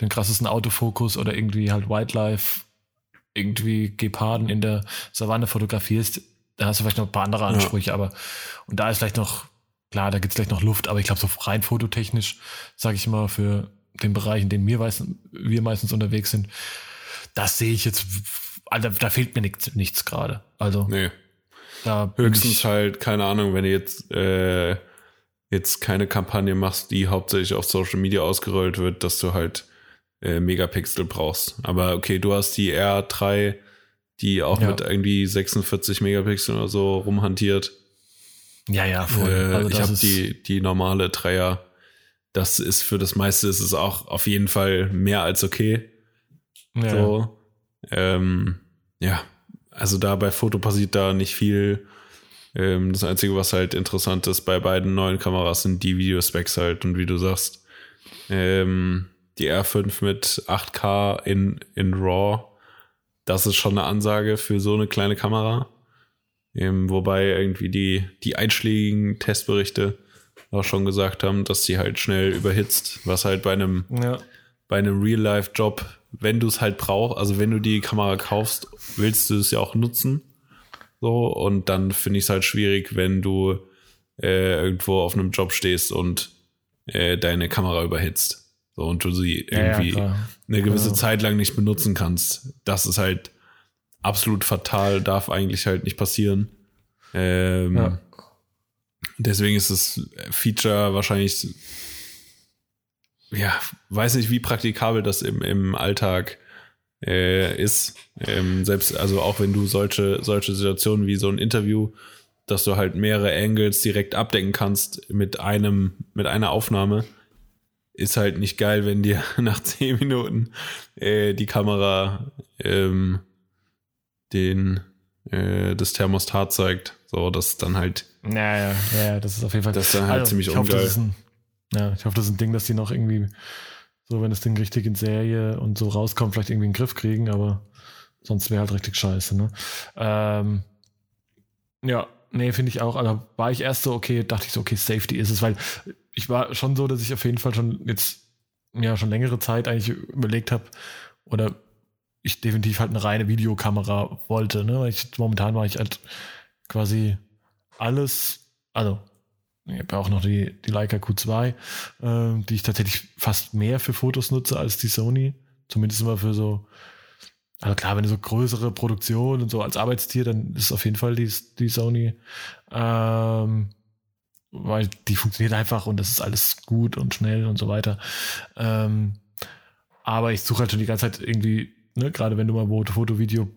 den krassesten Autofokus oder irgendwie halt Wildlife, irgendwie Geparden in der Savanne fotografierst, da hast du vielleicht noch ein paar andere Ansprüche, ja. aber und da ist vielleicht noch, klar, da gibt es vielleicht noch Luft, aber ich glaube, so rein fototechnisch, sage ich mal, für den Bereich, in dem wir, meistens, wir meistens unterwegs sind, das sehe ich jetzt, also da fehlt mir nichts, nichts gerade. Also nee. da höchstens halt keine Ahnung, wenn du jetzt äh, jetzt keine Kampagne machst, die hauptsächlich auf Social Media ausgerollt wird, dass du halt äh, Megapixel brauchst. Aber okay, du hast die R3, die auch ja. mit irgendwie 46 Megapixel oder so rumhantiert. Ja, ja, voll. Äh, also ich habe die, die normale Dreier das ist für das meiste ist es auch auf jeden Fall mehr als okay. Ja. So, ähm, ja, also da bei Foto passiert da nicht viel. Ähm, das Einzige, was halt interessant ist bei beiden neuen Kameras, sind die Videospecs halt. Und wie du sagst, ähm, die R5 mit 8K in, in RAW, das ist schon eine Ansage für so eine kleine Kamera. Ähm, wobei irgendwie die, die einschlägigen Testberichte auch schon gesagt haben, dass sie halt schnell überhitzt, was halt bei einem, ja. bei einem Real-Life-Job, wenn du es halt brauchst, also wenn du die Kamera kaufst, willst du es ja auch nutzen. So, und dann finde ich es halt schwierig, wenn du äh, irgendwo auf einem Job stehst und äh, deine Kamera überhitzt. So, und du sie irgendwie ja, eine gewisse Zeit lang nicht benutzen kannst. Das ist halt absolut fatal, darf eigentlich halt nicht passieren. Ähm, ja. Deswegen ist das Feature wahrscheinlich, ja, weiß nicht, wie praktikabel das im, im Alltag äh, ist. Ähm, selbst, also auch wenn du solche, solche Situationen wie so ein Interview, dass du halt mehrere Angles direkt abdecken kannst mit einem, mit einer Aufnahme, ist halt nicht geil, wenn dir <laughs> nach zehn Minuten äh, die Kamera ähm, den äh, das Thermostat zeigt. So, dass dann halt. Ja, ja, ja, das ist auf jeden Fall. Das ist dann halt also, ziemlich ich ungeil. Hoffe, ein, ja, ich hoffe, das ist ein Ding, dass die noch irgendwie, so wenn das Ding richtig in Serie und so rauskommt, vielleicht irgendwie in den Griff kriegen, aber sonst wäre halt richtig scheiße, ne? Ähm, ja, nee, finde ich auch. Also war ich erst so, okay, dachte ich so, okay, Safety ist es, weil ich war schon so, dass ich auf jeden Fall schon jetzt, ja, schon längere Zeit eigentlich überlegt habe, oder ich definitiv halt eine reine Videokamera wollte, ne? Ich, momentan war ich halt quasi alles, also ich habe ja auch noch die, die Leica Q2, äh, die ich tatsächlich fast mehr für Fotos nutze als die Sony. Zumindest immer für so, also klar, wenn du so größere Produktion und so als Arbeitstier, dann ist auf jeden Fall die, die Sony. Ähm, weil die funktioniert einfach und das ist alles gut und schnell und so weiter. Ähm, aber ich suche halt schon die ganze Zeit irgendwie, ne, gerade wenn du mal Foto, Video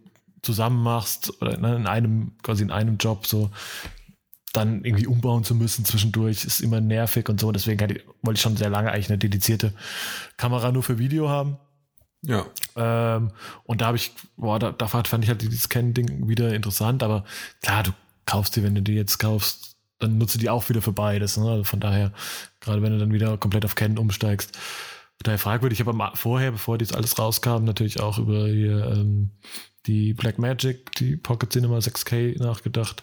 zusammen machst oder ne, in einem, quasi in einem Job so, dann irgendwie umbauen zu müssen zwischendurch ist immer nervig und so. Deswegen wollte ich schon sehr lange eigentlich eine dedizierte Kamera nur für Video haben. Ja. Ähm, und da habe ich, boah, da, da fand ich halt dieses Scan-Ding wieder interessant, aber klar, du kaufst die, wenn du die jetzt kaufst, dann nutze die auch wieder für beides. Ne? Also von daher, gerade wenn du dann wieder komplett auf Canon umsteigst, daher fragwürdig. Ich habe vorher, bevor das alles rauskam, natürlich auch über hier, ähm, die Black Magic, die Pocket Cinema 6K nachgedacht.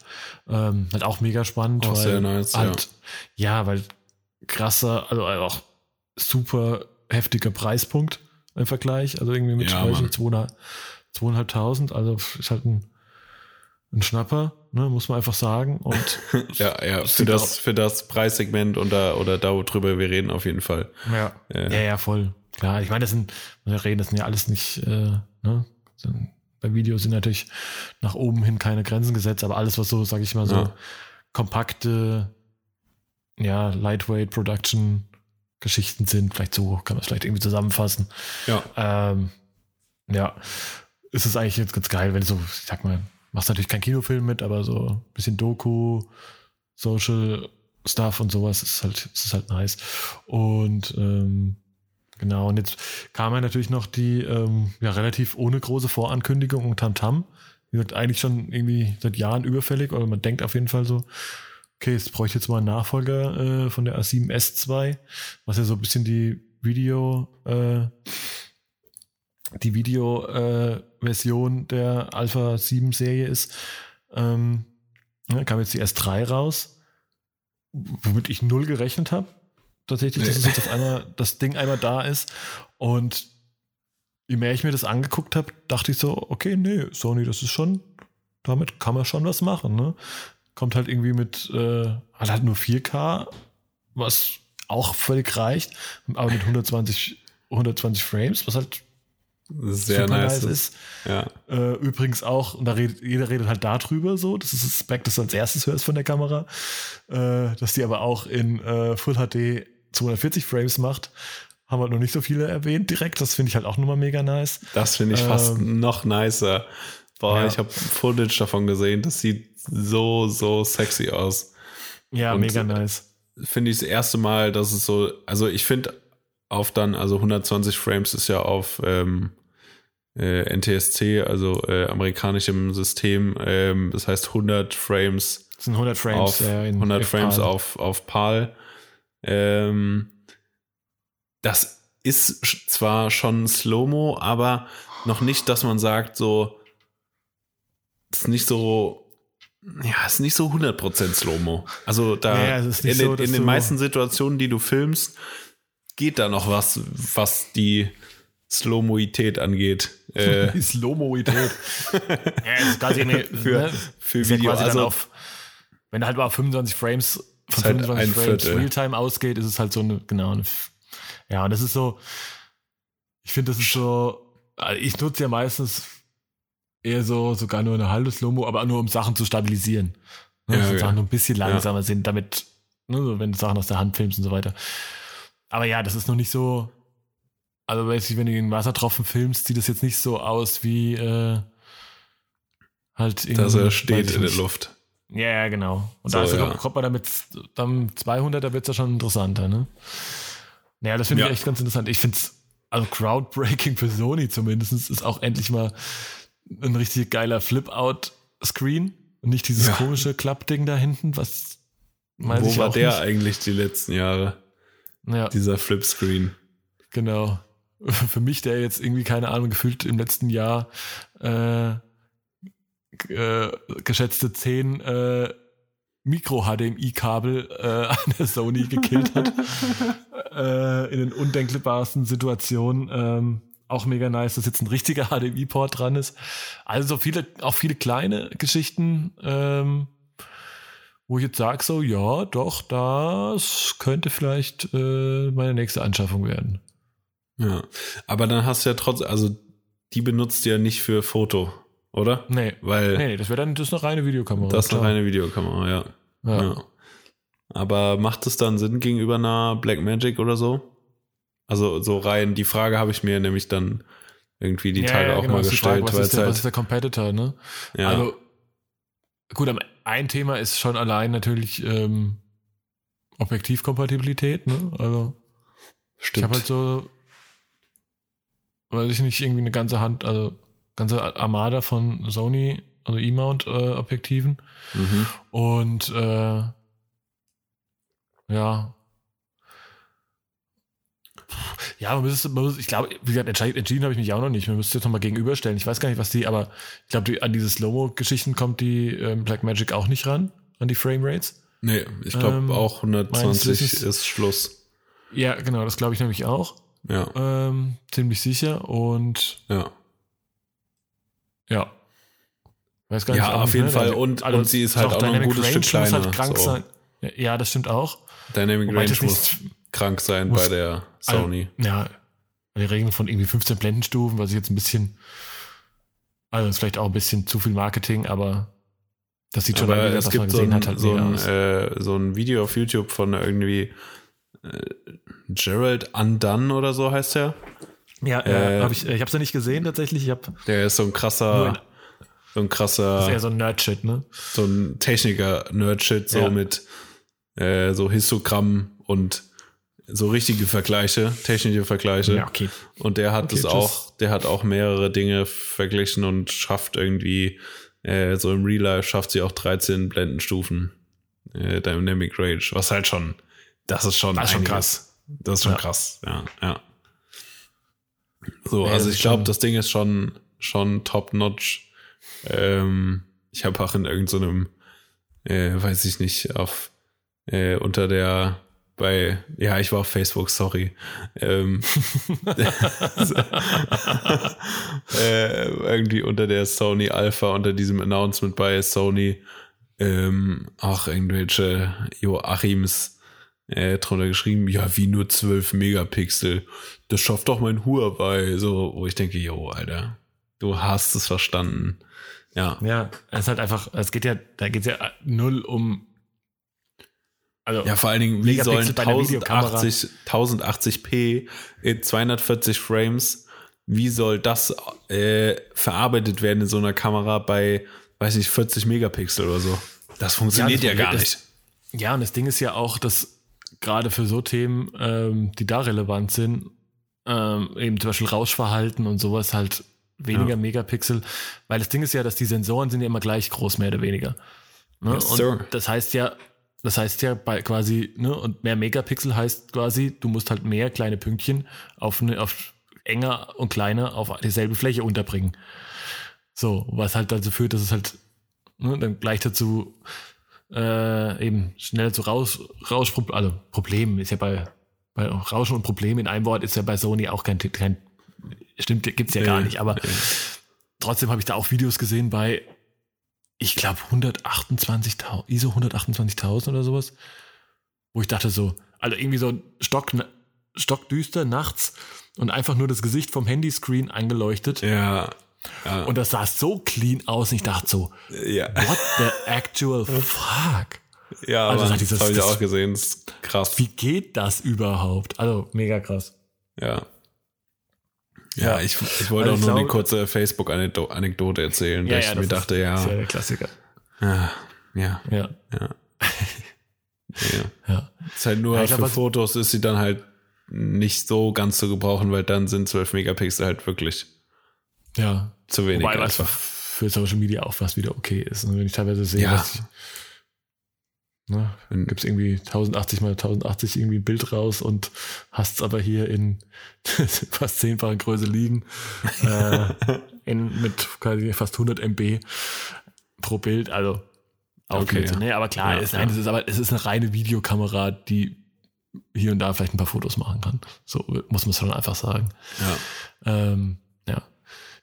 Ähm, halt auch mega spannend. Auch weil sehr nice, halt, ja. ja. weil krasser, also auch super heftiger Preispunkt im Vergleich. Also irgendwie mit ja, 2.500, also ist halt ein ein Schnapper, ne, muss man einfach sagen. Und <laughs> ja, ja, für das, für das Preissegment und da, oder darüber wir reden auf jeden Fall. Ja, äh. ja, ja, voll. Klar, ich meine, das sind, wir reden, das sind ja alles nicht, äh, ne, bei Videos sind natürlich nach oben hin keine Grenzen gesetzt, aber alles, was so, sag ich mal, so ja. kompakte, ja, Lightweight Production Geschichten sind, vielleicht so, kann man es vielleicht irgendwie zusammenfassen. Ja. Ähm, ja, ist es eigentlich jetzt ganz geil, wenn du so, ich sag mal, machst natürlich kein Kinofilm mit, aber so ein bisschen Doku, Social Stuff und sowas ist halt, ist halt nice. Und ähm, genau, und jetzt kam ja natürlich noch die ähm, ja relativ ohne große Vorankündigung und Tamtam. Wie gesagt, eigentlich schon irgendwie seit Jahren überfällig, oder man denkt auf jeden Fall so, okay, jetzt bräuchte ich jetzt mal einen Nachfolger äh, von der A7S2, was ja so ein bisschen die Video, äh, die Video-Version äh, der Alpha 7 Serie ist. Ähm, ja, kam jetzt die S3 raus, womit ich null gerechnet habe. Tatsächlich, dass jetzt auf einmal das Ding einmal da ist. Und je mehr ich mir das angeguckt habe, dachte ich so, okay, nee, Sony, das ist schon, damit kann man schon was machen. Ne? Kommt halt irgendwie mit, äh, hat halt nur 4K, was auch völlig reicht, aber mit 120, 120 Frames, was halt sehr nice, ist. Ja. Äh, übrigens auch, und da redet, jeder redet halt darüber so, das ist das Aspekt, das du als erstes hörst von der Kamera, äh, dass die aber auch in äh, Full HD 240 Frames macht. Haben halt noch nicht so viele erwähnt direkt, das finde ich halt auch nochmal mega nice. Das finde ich ähm, fast noch nicer. Boah, ja. ich habe Footage davon gesehen, das sieht so, so sexy aus. Ja, und mega nice. Finde ich das erste Mal, dass es so, also ich finde auf dann, also 120 Frames ist ja auf ähm, äh, NTSC, also äh, amerikanischem System. Ähm, das heißt 100 Frames. Das sind 100 Frames. Auf, ja, 100 Frames PAL. auf, auf PAL. Ähm, das ist zwar schon Slow-Mo, aber noch nicht, dass man sagt, so, ist nicht so, ja, ist nicht so 100% Slow-Mo. Also da, ja, in, so, in den meisten Situationen, die du filmst, geht da noch was, was die Slow-Moität angeht. Äh, <laughs> die Slow-Moität. <laughs> ja, ist quasi eine, für, ne? für ist Video. Ja also, auf, wenn halt mal 25 Frames von halt 25 Frames Realtime ausgeht, ist es halt so eine, genau, eine, ja, und das ist so, ich finde, das ist so, also ich nutze ja meistens eher so, sogar nur eine halbe Slow-Mo, aber nur um Sachen zu stabilisieren. Ne? Ja, ja. Sachen nur ein bisschen langsamer ja. sind, damit, ne, so, wenn du Sachen aus der Hand filmst und so weiter. Aber ja, das ist noch nicht so, also wenn du den Wassertropfen filmst, sieht das jetzt nicht so aus wie äh, halt irgendwie. Dass er steht in der Luft. Ja, ja, genau. Und so, da ja. kommt man damit, dann 200, da wird es ja schon interessanter, ne? Naja, das finde ich echt ganz interessant. Ich finde es, also Crowdbreaking für Sony zumindest, ist auch endlich mal ein richtig geiler Flip-Out-Screen und nicht dieses ja. komische Klappding da hinten, was Wo war der nicht. eigentlich die letzten Jahre? Ja. Dieser Flipscreen. Genau. <laughs> für mich, der jetzt irgendwie, keine Ahnung, gefühlt im letzten Jahr äh, äh, geschätzte 10 äh, Micro-HDMI-Kabel äh, <laughs> an der Sony gekillt hat. <laughs> äh, in den undenkbarsten Situationen. Ähm, auch mega nice, dass jetzt ein richtiger <laughs> HDMI-Port dran ist. Also viele, auch viele kleine Geschichten, ähm, wo ich jetzt sage so, ja, doch, das könnte vielleicht äh, meine nächste Anschaffung werden. Ja, aber dann hast du ja trotzdem, also die benutzt du ja nicht für Foto, oder? Nee. Weil nee, das wäre dann das ist eine reine Videokamera. Das ist eine reine Videokamera, ja. ja. ja. Aber macht es dann Sinn gegenüber einer Blackmagic oder so? Also so rein, die Frage habe ich mir nämlich dann irgendwie die ja, Tage ja, auch genau, mal gestellt. Frage, was, ist der, halt was ist der Competitor, ne? Ja. Also gut, ein Thema ist schon allein natürlich ähm, Objektivkompatibilität, ne? Also Stimmt. ich habe halt so weiß ich nicht, irgendwie eine ganze Hand, also ganze Armada von Sony, also E-Mount-Objektiven. Äh, mhm. Und äh, ja. Ja, man müsste, man müsste ich glaube, wie gesagt, entschieden, entschieden habe ich mich auch noch nicht. Man müsste jetzt nochmal gegenüberstellen. Ich weiß gar nicht, was die, aber ich glaube, die, an diese Slow-Mo-Geschichten kommt die ähm, Blackmagic auch nicht ran, an die Frame-Rates. Nee, ich glaube ähm, auch 120 ist Schluss. Ja, genau, das glaube ich nämlich auch. Ja. Ähm, ziemlich sicher und ja. Ja. Weiß gar nicht, ja, auf jeden ne? Fall. Und, also, und sie ist halt auch, noch ein gutes Range Stück kleiner. Halt krank so. sein. Ja, das stimmt auch. Dynamic Wobei Range muss krank sein bei der Sony. Also, ja, die Regeln von irgendwie 15 Blendenstufen, was ich jetzt ein bisschen, also ist vielleicht auch ein bisschen zu viel Marketing, aber das sieht schon mal wieder, was man gesehen so ein, hat, halt so ein, äh, so ein Video auf YouTube von irgendwie äh, Gerald Undone oder so heißt er. Ja, äh, hab ich, ich habe es ja nicht gesehen tatsächlich. Ich hab der ist so ein krasser, so ein krasser. Das ist eher so ein Nerdshit, ne? So ein Techniker-Nerdshit, so ja. mit äh, so Histogramm und so richtige Vergleiche, technische Vergleiche. Ja, okay. Und der hat okay, es auch, der hat auch mehrere Dinge verglichen und schafft irgendwie, äh, so im Real Life schafft sie auch 13 Blendenstufen äh, Dynamic Range, was halt schon, das ist schon, das ist schon krass. Das ist schon ja. krass, ja, ja. So, ja, also ich glaube, das Ding ist schon, schon top-notch. Ähm, ich habe auch in irgendeinem, so äh, weiß ich nicht, auf äh, unter der bei, ja, ich war auf Facebook, sorry. Ähm, <laughs> äh, irgendwie unter der Sony Alpha, unter diesem Announcement bei Sony, ähm, auch irgendwelche Joachims äh, drunter geschrieben, ja, wie nur 12 Megapixel. Das schafft doch mein Huawei. So, wo ich denke, jo, Alter, du hast es verstanden. Ja. Ja, es ist halt einfach, es geht ja, da geht es ja null um also ja, vor allen Dingen, wie sollen 1080, 1080p in 240 Frames, wie soll das äh, verarbeitet werden in so einer Kamera bei, weiß ich, 40 Megapixel oder so? Das funktioniert ja, das ja gar nicht. ja, und das Ding ist ja auch, dass gerade für so Themen, ähm, die da relevant sind, ähm, eben zum Beispiel Rauschverhalten und sowas halt weniger ja. Megapixel, weil das Ding ist ja, dass die Sensoren sind ja immer gleich groß, mehr oder weniger. Ne? Yes, und das heißt ja, das heißt ja bei quasi, ne, und mehr Megapixel heißt quasi, du musst halt mehr kleine Pünktchen auf, eine, auf enger und kleiner auf dieselbe Fläche unterbringen. So, was halt dazu führt, dass es halt ne, dann gleich dazu äh, eben schneller zu Rausch, Rausch, also Problem ist ja bei, bei Rauschen und Problem in einem Wort ist ja bei Sony auch kein, kein stimmt, gibt's ja gar nicht, aber trotzdem habe ich da auch Videos gesehen bei ich glaube 128.000, ISO 128.000 oder sowas, wo ich dachte so, also irgendwie so Stock, stockdüster nachts und einfach nur das Gesicht vom Handyscreen eingeleuchtet. Ja. ja. Und das sah so clean aus und ich dachte so, ja. what the actual fuck? Ja, also das, das habe ich auch gesehen, das ist krass. Wie geht das überhaupt? Also mega krass. Ja. Ja, ich, ich wollte also auch nur glaube, eine kurze Facebook-Anekdote erzählen, ja, weil ja, ich mir dachte, ja. Das ist ja der Klassiker. Ja, ja. Ja. ja. ja. Ist halt nur ja, für glaub, Fotos ist sie dann halt nicht so ganz zu gebrauchen, weil dann sind 12 Megapixel halt wirklich ja. zu wenig. Wobei einfach. für Social Media auch was wieder okay ist. Und wenn ich teilweise sehe, ja. dass ich Ne? Dann gibt es irgendwie 1080 mal 1080 irgendwie ein Bild raus und hast es aber hier in <laughs> fast zehnfacher Größe liegen. äh, in, mit fast 100 MB pro Bild. Also auch okay, ja. ne? Aber klar, ja, es, nein, es ist aber es ist eine reine Videokamera, die hier und da vielleicht ein paar Fotos machen kann. So muss man es schon einfach sagen. Ja. Ähm, ja.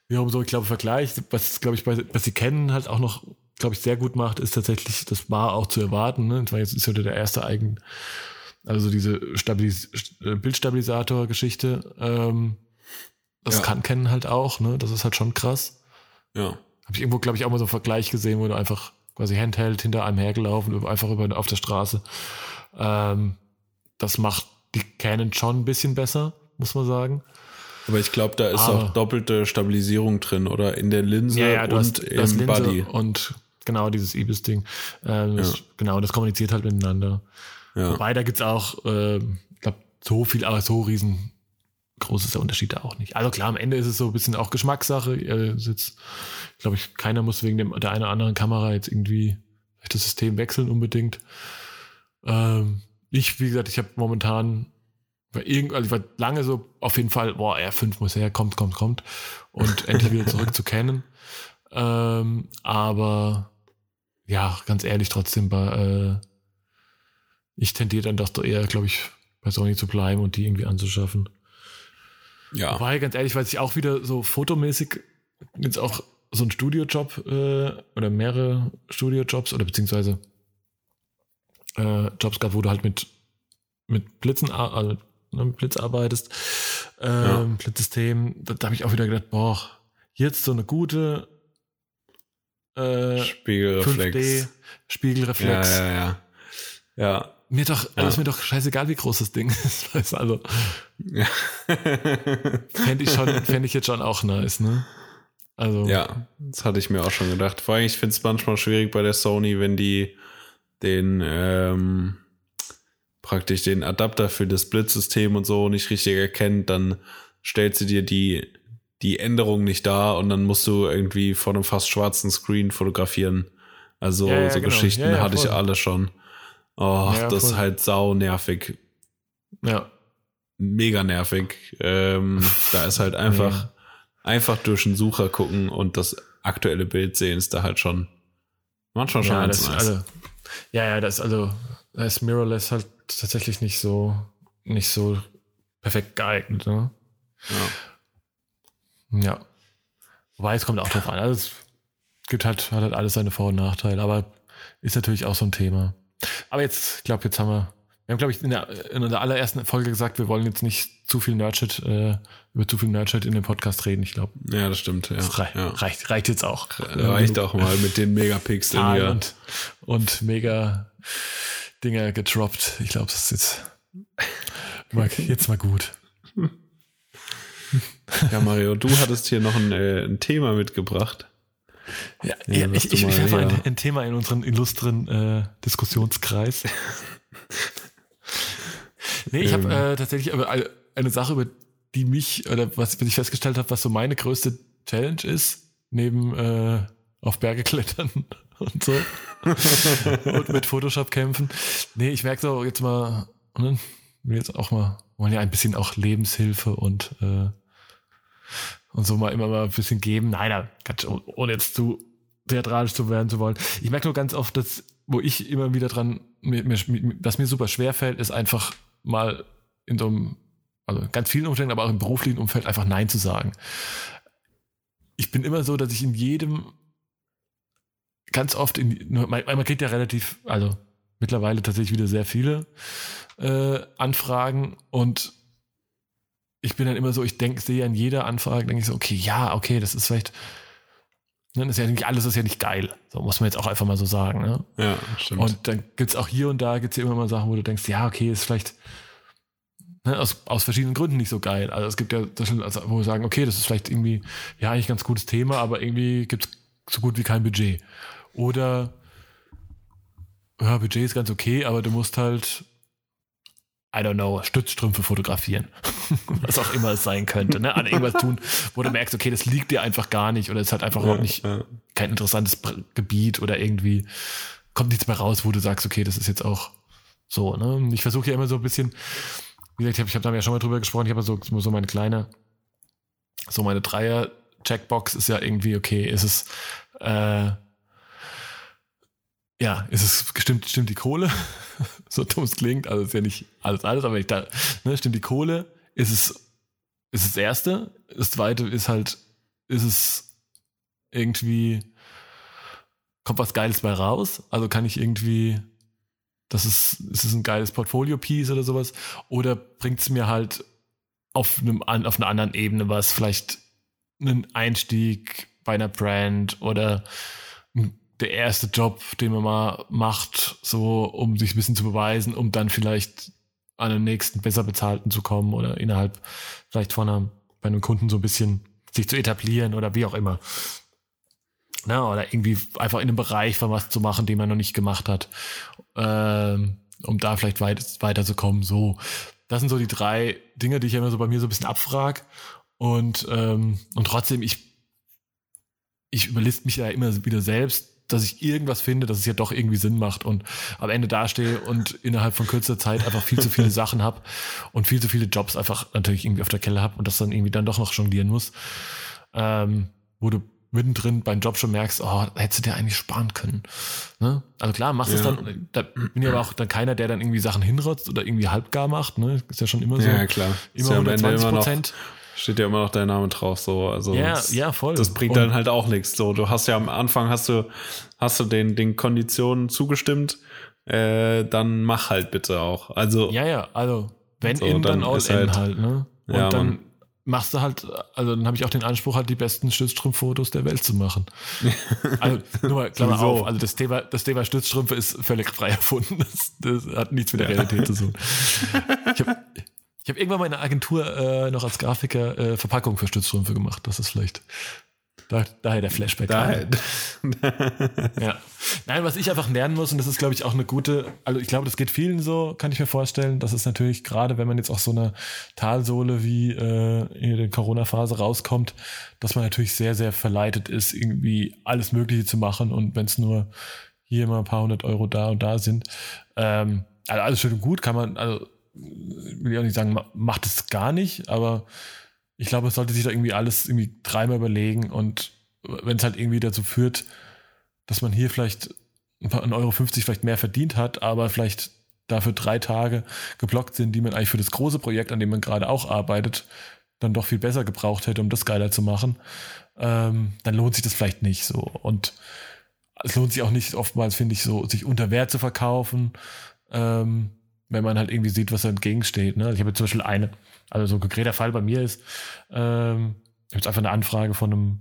Wiederum so, ich glaube, Vergleich, was, glaube ich, bei, was sie kennen, halt auch noch glaube ich, sehr gut macht, ist tatsächlich, das war auch zu erwarten. Ne? Das war jetzt ist heute der erste eigen, also diese Stabilis äh, Bildstabilisator-Geschichte. Ähm, das ja. kann kennen halt auch, ne? Das ist halt schon krass. Ja. Habe ich irgendwo, glaube ich, auch mal so einen Vergleich gesehen, wo du einfach quasi Handheld hinter einem hergelaufen, einfach über auf der Straße. Ähm, das macht die Canon schon ein bisschen besser, muss man sagen. Aber ich glaube, da ist Aber, auch doppelte Stabilisierung drin, oder? In der Linse ja, ja, und hast, im Linse Body. Und Genau, dieses Ibis-Ding. Ähm, ja. Genau, das kommuniziert halt miteinander. Ja. Wobei, da gibt's auch, äh, ich glaube, so viel, aber so riesen groß ist der Unterschied da auch nicht. Also klar, am Ende ist es so ein bisschen auch Geschmackssache. Äh, jetzt, glaube ich, keiner muss wegen dem, der einen oder anderen Kamera jetzt irgendwie das System wechseln unbedingt. Ähm, ich, wie gesagt, ich habe momentan irgend, also ich war lange so auf jeden Fall, boah, R5 muss her, kommt, kommt, kommt. Und endlich wieder zurück <laughs> zu Canon. Ähm, aber ja, ganz ehrlich, trotzdem bei, äh, ich tendiere dann doch eher, glaube ich, bei Sony zu bleiben und die irgendwie anzuschaffen. Ja. Wobei, ganz ehrlich, weil ich auch wieder so fotomäßig jetzt auch so ein Studiojob äh, oder mehrere Studiojobs oder beziehungsweise äh, Jobs gehabt, wo du halt mit, mit Blitzen, also mit Blitz arbeitest, ähm, ja. Blitzsystem. Da, da habe ich auch wieder gedacht, boah, jetzt so eine gute äh, Spiegelreflex. 5D, Spiegelreflex. Ja, ja, ja. Ja. Mir doch, ja. ist mir doch scheißegal, wie groß das Ding <laughs> ist. also. Ja. Fände ich schon, fände ich jetzt schon auch nice, ne? Also. Ja, das hatte ich mir auch schon gedacht. Vor allem, ich finde es manchmal schwierig bei der Sony, wenn die den, ähm, praktisch den Adapter für das Blitzsystem und so nicht richtig erkennt, dann stellt sie dir die, die Änderung nicht dar und dann musst du irgendwie vor einem fast schwarzen Screen fotografieren. Also ja, ja, so genau. Geschichten ja, hatte ich alle schon. Oh, das ist halt sau nervig. Ja. Mega nervig. Ähm, <laughs> da ist halt einfach, einfach durch den Sucher gucken und das aktuelle Bild sehen ist da halt schon manchmal schon ja, das. Also, ja, ja, das ist also, da ist Mirrorless halt tatsächlich nicht so, nicht so perfekt geeignet, ne? Ja. Ja. Wobei es kommt auch drauf an. Also es gibt halt, hat halt alles seine Vor- und Nachteile, aber ist natürlich auch so ein Thema. Aber jetzt, ich glaube, jetzt haben wir, wir haben, glaube ich, in der, in der allerersten Folge gesagt, wir wollen jetzt nicht zu viel Nerdshit, äh, über zu viel Nerdshit in dem Podcast reden, ich glaube. Ja, das stimmt, ja. Das rei ja. Reicht, reicht jetzt auch. Reicht auch mal mit den Megapixeln hier. Und, und mega Dinger gedroppt. Ich glaube, das ist jetzt mal, <laughs> jetzt mal gut. Ja, Mario, du hattest hier noch ein, äh, ein Thema mitgebracht. Ja, ja ich, ich, ich habe ein, ein, Thema in unseren illustren äh, Diskussionskreis. <laughs> nee, ich habe ähm. äh, tatsächlich aber eine Sache, über die mich, oder was, was ich festgestellt habe, was so meine größte Challenge ist, neben äh, auf Berge klettern <laughs> und so und mit Photoshop kämpfen. Nee, ich merke so jetzt mal, ne, jetzt auch mal, wollen ja ein bisschen auch Lebenshilfe und äh, und so mal immer mal ein bisschen geben. Nein, ohne jetzt zu theatralisch zu werden zu wollen. Ich merke nur ganz oft, dass, wo ich immer wieder dran, mir, mir, was mir super schwer fällt, ist einfach mal in so einem, also ganz vielen Umständen, aber auch im beruflichen Umfeld einfach Nein zu sagen. Ich bin immer so, dass ich in jedem ganz oft in, man, kriegt ja relativ, also mittlerweile tatsächlich wieder sehr viele äh, Anfragen und ich bin dann immer so, ich denke, sehe an jeder Anfrage, denke ich so, okay, ja, okay, das ist vielleicht, ne, ist ja nicht, alles ist ja nicht geil. So muss man jetzt auch einfach mal so sagen. Ne? Ja, stimmt. Und dann gibt es auch hier und da gibt's ja immer mal Sachen, wo du denkst, ja, okay, ist vielleicht ne, aus, aus verschiedenen Gründen nicht so geil. Also es gibt ja, also, wo wir sagen, okay, das ist vielleicht irgendwie, ja, eigentlich ein ganz gutes Thema, aber irgendwie gibt es so gut wie kein Budget. Oder ja, Budget ist ganz okay, aber du musst halt I don't know, Stützstrümpfe fotografieren. <laughs> Was auch immer es sein könnte, ne? An irgendwas tun, wo du merkst, okay, das liegt dir einfach gar nicht oder es ist halt einfach ja, überhaupt nicht ja. kein interessantes Gebiet oder irgendwie kommt nichts mehr raus, wo du sagst, okay, das ist jetzt auch so, ne? Ich versuche ja immer so ein bisschen, wie gesagt, ich habe ich hab da ja schon mal drüber gesprochen, ich habe so, so meine kleine, so meine Dreier-Checkbox ist ja irgendwie, okay, ist es, äh, ja, ist es stimmt, stimmt die Kohle? <laughs> so dumm es klingt, also ist ja nicht alles, alles, aber ich da, ne, stimmt die Kohle? Ist es, ist das erste? Das zweite ist halt, ist es irgendwie, kommt was Geiles bei raus? Also kann ich irgendwie, das ist, ist es ein geiles Portfolio-Piece oder sowas? Oder bringt es mir halt auf einem, auf einer anderen Ebene was, vielleicht einen Einstieg bei einer Brand oder ein der erste Job, den man mal macht, so um sich ein bisschen zu beweisen, um dann vielleicht an den nächsten besser bezahlten zu kommen oder innerhalb vielleicht von einem, bei einem Kunden so ein bisschen sich zu etablieren oder wie auch immer. Na, oder irgendwie einfach in einem Bereich von was zu machen, den man noch nicht gemacht hat, ähm, um da vielleicht weit, weiterzukommen. So, das sind so die drei Dinge, die ich immer so bei mir so ein bisschen abfrage. Und, ähm, und trotzdem, ich, ich überlist mich ja immer wieder selbst, dass ich irgendwas finde, dass es ja doch irgendwie Sinn macht und am Ende dastehe und innerhalb von kürzer Zeit einfach viel zu viele Sachen habe und viel zu viele Jobs einfach natürlich irgendwie auf der Kelle habe und das dann irgendwie dann doch noch jonglieren muss. Ähm, wo du mittendrin beim Job schon merkst, oh, hättest du dir eigentlich sparen können. Ne? Also klar, machst du ja. es dann, da bin ich aber auch dann keiner, der dann irgendwie Sachen hinrotzt oder irgendwie halbgar macht, ne? Ist ja schon immer so. Ja, klar. Immer 120 Prozent. Steht ja immer noch dein Name drauf, so. Also Ja, das, ja, voll. Das bringt Und- dann halt auch nichts. So, du hast ja am Anfang hast du, hast du den, den Konditionen zugestimmt, äh, dann mach halt bitte auch. Also, Ja, ja, also wenn So, in, dann dann in halt- halt, ne? Und Ja, dann Mann. machst du halt, also dann habe ich auch den Anspruch, halt die besten Stützstrumpffotos der Welt zu machen. <laughs> Also nur mal Klammer Sowieso. auf, also das Thema, das Thema Stützstrümpfe ist völlig frei <laughs> erfunden. Das, das hat nichts mit der Realität zu tun. <laughs> Ich habe ich hab irgendwann mal in der Agentur äh, noch als Grafiker äh, Verpackung für Stützstrümpfe gemacht. Das ist vielleicht da, daher der Flashback. daher, Ja. Nein, was ich einfach lernen muss, und das ist, glaube ich, auch eine gute, also ich glaube, das geht vielen so, kann ich mir vorstellen. Das ist natürlich gerade, wenn man jetzt aus so einer Talsohle wie äh, in der Corona-Phase rauskommt, dass man natürlich sehr, sehr verleitet ist, irgendwie alles Mögliche zu machen. Und wenn es nur hier mal ein paar hundert Euro da und da sind, ähm, also alles schön und gut, kann man, also will ich auch nicht sagen, ma- macht es gar nicht, aber ich glaube, es sollte sich da irgendwie alles irgendwie dreimal überlegen und wenn es halt irgendwie dazu führt, dass man hier vielleicht ein paar- 1,50 Euro vielleicht mehr verdient hat, aber vielleicht dafür drei Tage geblockt sind, die man eigentlich für das große Projekt, an dem man gerade auch arbeitet, dann doch viel besser gebraucht hätte, um das geiler zu machen, ähm, dann lohnt sich das vielleicht nicht so. Und es lohnt sich auch nicht oftmals, finde ich, so, sich unter Wert zu verkaufen, ähm, wenn man halt irgendwie sieht, was da entgegensteht. Ne? Ich habe jetzt zum Beispiel eine, also so ein konkreter Fall bei mir ist, ähm, ich habe jetzt einfach eine Anfrage von einem,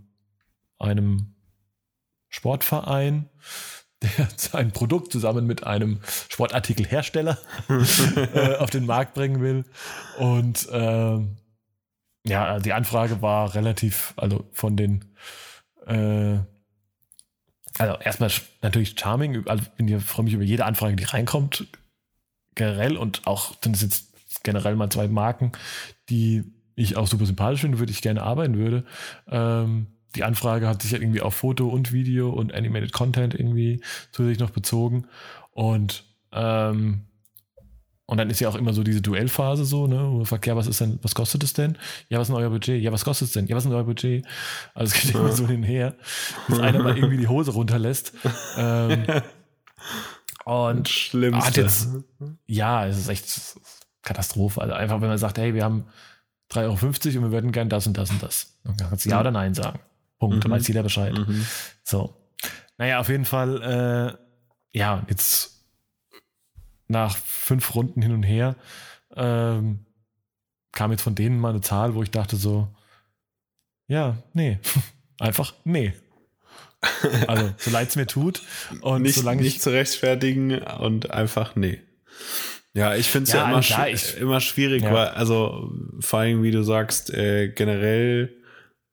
einem Sportverein, <laughs> der sein Produkt zusammen mit einem Sportartikelhersteller <laughs> äh, auf den Markt bringen will. Und ähm, ja, die Anfrage war relativ, also von den äh, also erstmal natürlich charming, also ich freue mich über jede Anfrage, die reinkommt, generell und auch sind es jetzt generell mal zwei Marken, die ich auch super sympathisch finde, würde ich gerne arbeiten würde. Ähm, die Anfrage hat sich halt irgendwie auf Foto und Video und Animated Content irgendwie zusätzlich noch bezogen und ähm, und dann ist ja auch immer so diese Duellphase so, ne, wo man fragt, ja, was ist denn, was kostet es denn? Ja, was ist denn euer Budget? Ja, was kostet es denn? Ja, was ist denn euer Budget? Also es geht immer so hinher, bis einer mal irgendwie die Hose runterlässt. <laughs> Ähm, und Schlimmste. hat jetzt, ja, es ist echt Katastrophe. Also einfach, wenn man sagt, hey, wir haben 3,50 Euro und wir würden gern das und das und das. Dann kannst du ja oder nein sagen. Punkt. Dann Mhm. weiß jeder Bescheid. Mhm. So. Naja, auf jeden Fall, äh, ja, jetzt nach fünf Runden hin und her ähm, kam jetzt von denen mal eine Zahl, wo ich dachte so, ja, nee, <laughs> einfach nee. Also, so leid es mir tut und nicht, solange nicht ich zu rechtfertigen und einfach nee. Ja, ich finde es ja, Ja, immer, klar, ich- immer schwierig, Ja. weil, also vor allem, wie du sagst, äh, generell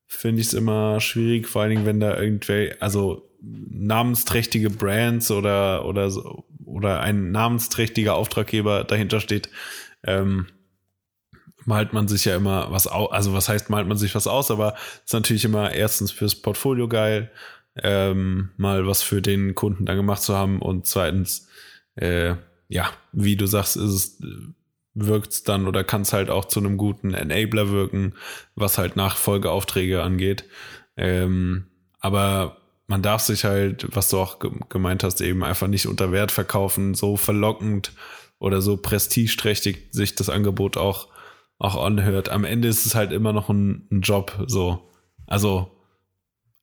finde ich es immer schwierig, vor allen Dingen, wenn da irgendwelche, also namensträchtige Brands oder, oder, so, oder ein namensträchtiger Auftraggeber dahinter steht, ähm, malt man sich ja immer was aus, also was heißt, malt man sich was aus, aber ist natürlich immer erstens fürs Portfolio geil, ähm, mal was für den Kunden dann gemacht zu haben und zweitens, äh, ja, wie du sagst, ist es, wirkt es dann oder kann es halt auch zu einem guten Enabler wirken, was halt Nachfolgeaufträge angeht. Ähm, aber man darf sich halt, was du auch ge gemeint hast, eben einfach nicht unter Wert verkaufen, so verlockend oder so prestigeträchtig sich das Angebot auch, auch anhört. Am Ende ist es halt immer noch ein, ein Job, so. Also,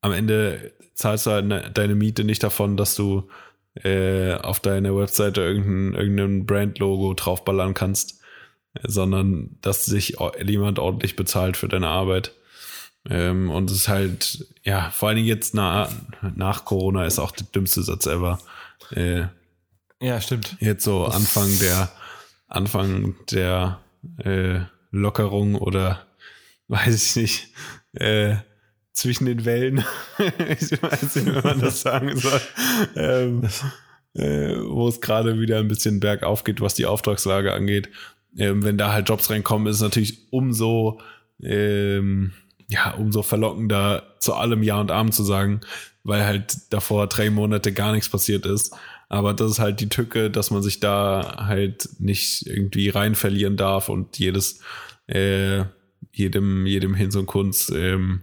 am Ende zahlst du halt ne, deine Miete nicht davon, dass du äh, auf deiner Webseite irgendein, irgendein Brand-Logo draufballern kannst, sondern dass sich jemand ordentlich bezahlt für deine Arbeit. Ähm, und es ist halt, ja, vor allen Dingen jetzt na, nach Corona ist auch der dümmste Satz ever. Äh, Ja, stimmt. jetzt so Das- Anfang der Anfang der äh, Lockerung oder <laughs> weiß ich nicht, äh, zwischen den Wellen. <laughs> ich weiß nicht, wie man das sagen soll. Ähm, äh, wo es gerade wieder ein bisschen bergauf geht, was die Auftragslage angeht. Ähm, wenn da halt Jobs reinkommen, ist es natürlich umso, ähm, ja, umso verlockender, zu allem Ja und Amen zu sagen, weil halt davor drei Monate gar nichts passiert ist. Aber das ist halt die Tücke, dass man sich da halt nicht irgendwie rein verlieren darf und jedes, äh, jedem, jedem Hinz und Kunst ähm,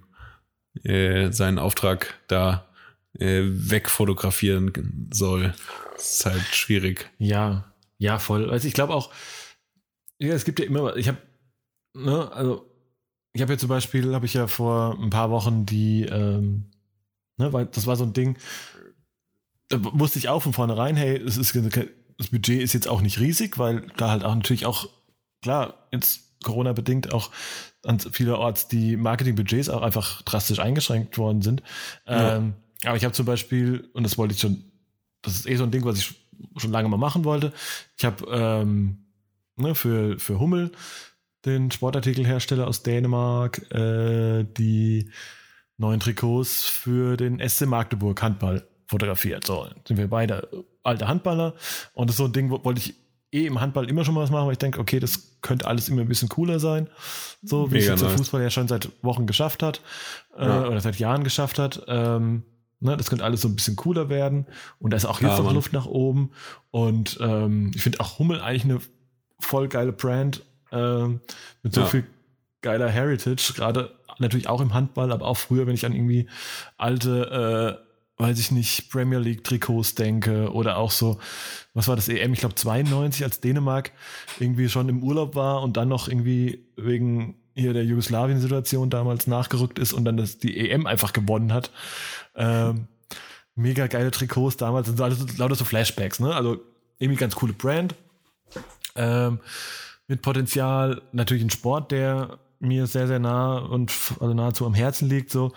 äh, seinen Auftrag da äh, wegfotografieren soll. Das ist halt schwierig. Ja, ja, voll. Also ich glaube auch, ja, es gibt ja immer, ich habe, ne, also ich habe ja zum Beispiel, habe ich ja vor ein paar Wochen die, ähm, ne, weil das war so ein Ding, da wusste ich auch von vornherein, hey, es ist, das Budget ist jetzt auch nicht riesig, weil da halt auch natürlich auch, klar, jetzt Corona-bedingt auch an vielerorts die Marketingbudgets auch einfach drastisch eingeschränkt worden sind. Ja. Ähm, aber ich habe zum Beispiel, und das wollte ich schon, das ist eh so ein Ding, was ich schon lange mal machen wollte. Ich habe ähm, ne, für, für Hummel, den Sportartikelhersteller aus Dänemark, äh, die neuen Trikots für den SC Magdeburg Handball fotografiert. So, sind wir beide alte Handballer. Und das ist so ein Ding, wo, wollte ich eh im Handball immer schon mal was machen, weil ich denke, okay, das könnte alles immer ein bisschen cooler sein. So wie es jetzt der Fußball ja schon seit Wochen geschafft hat äh, ja. oder seit Jahren geschafft hat. Ähm, ne, das könnte alles so ein bisschen cooler werden. Und da ist auch jetzt ja, noch Luft nach oben. Und ähm, ich finde auch Hummel eigentlich eine voll geile Brand äh, mit so ja. viel geiler Heritage, gerade natürlich auch im Handball, aber auch früher, wenn ich an irgendwie alte, äh, weiß ich nicht, Premier League Trikots denke oder auch so, was war das EM, ich glaube 92, als Dänemark irgendwie schon im Urlaub war und dann noch irgendwie wegen hier der Jugoslawien-Situation damals nachgerückt ist und dann das, die EM einfach gewonnen hat. Ähm, mega geile Trikots damals, sind so alles lauter so Flashbacks, ne? Also irgendwie ganz coole Brand. Ähm, mit Potenzial, natürlich ein Sport, der mir sehr, sehr nah und also nahezu am Herzen liegt, so.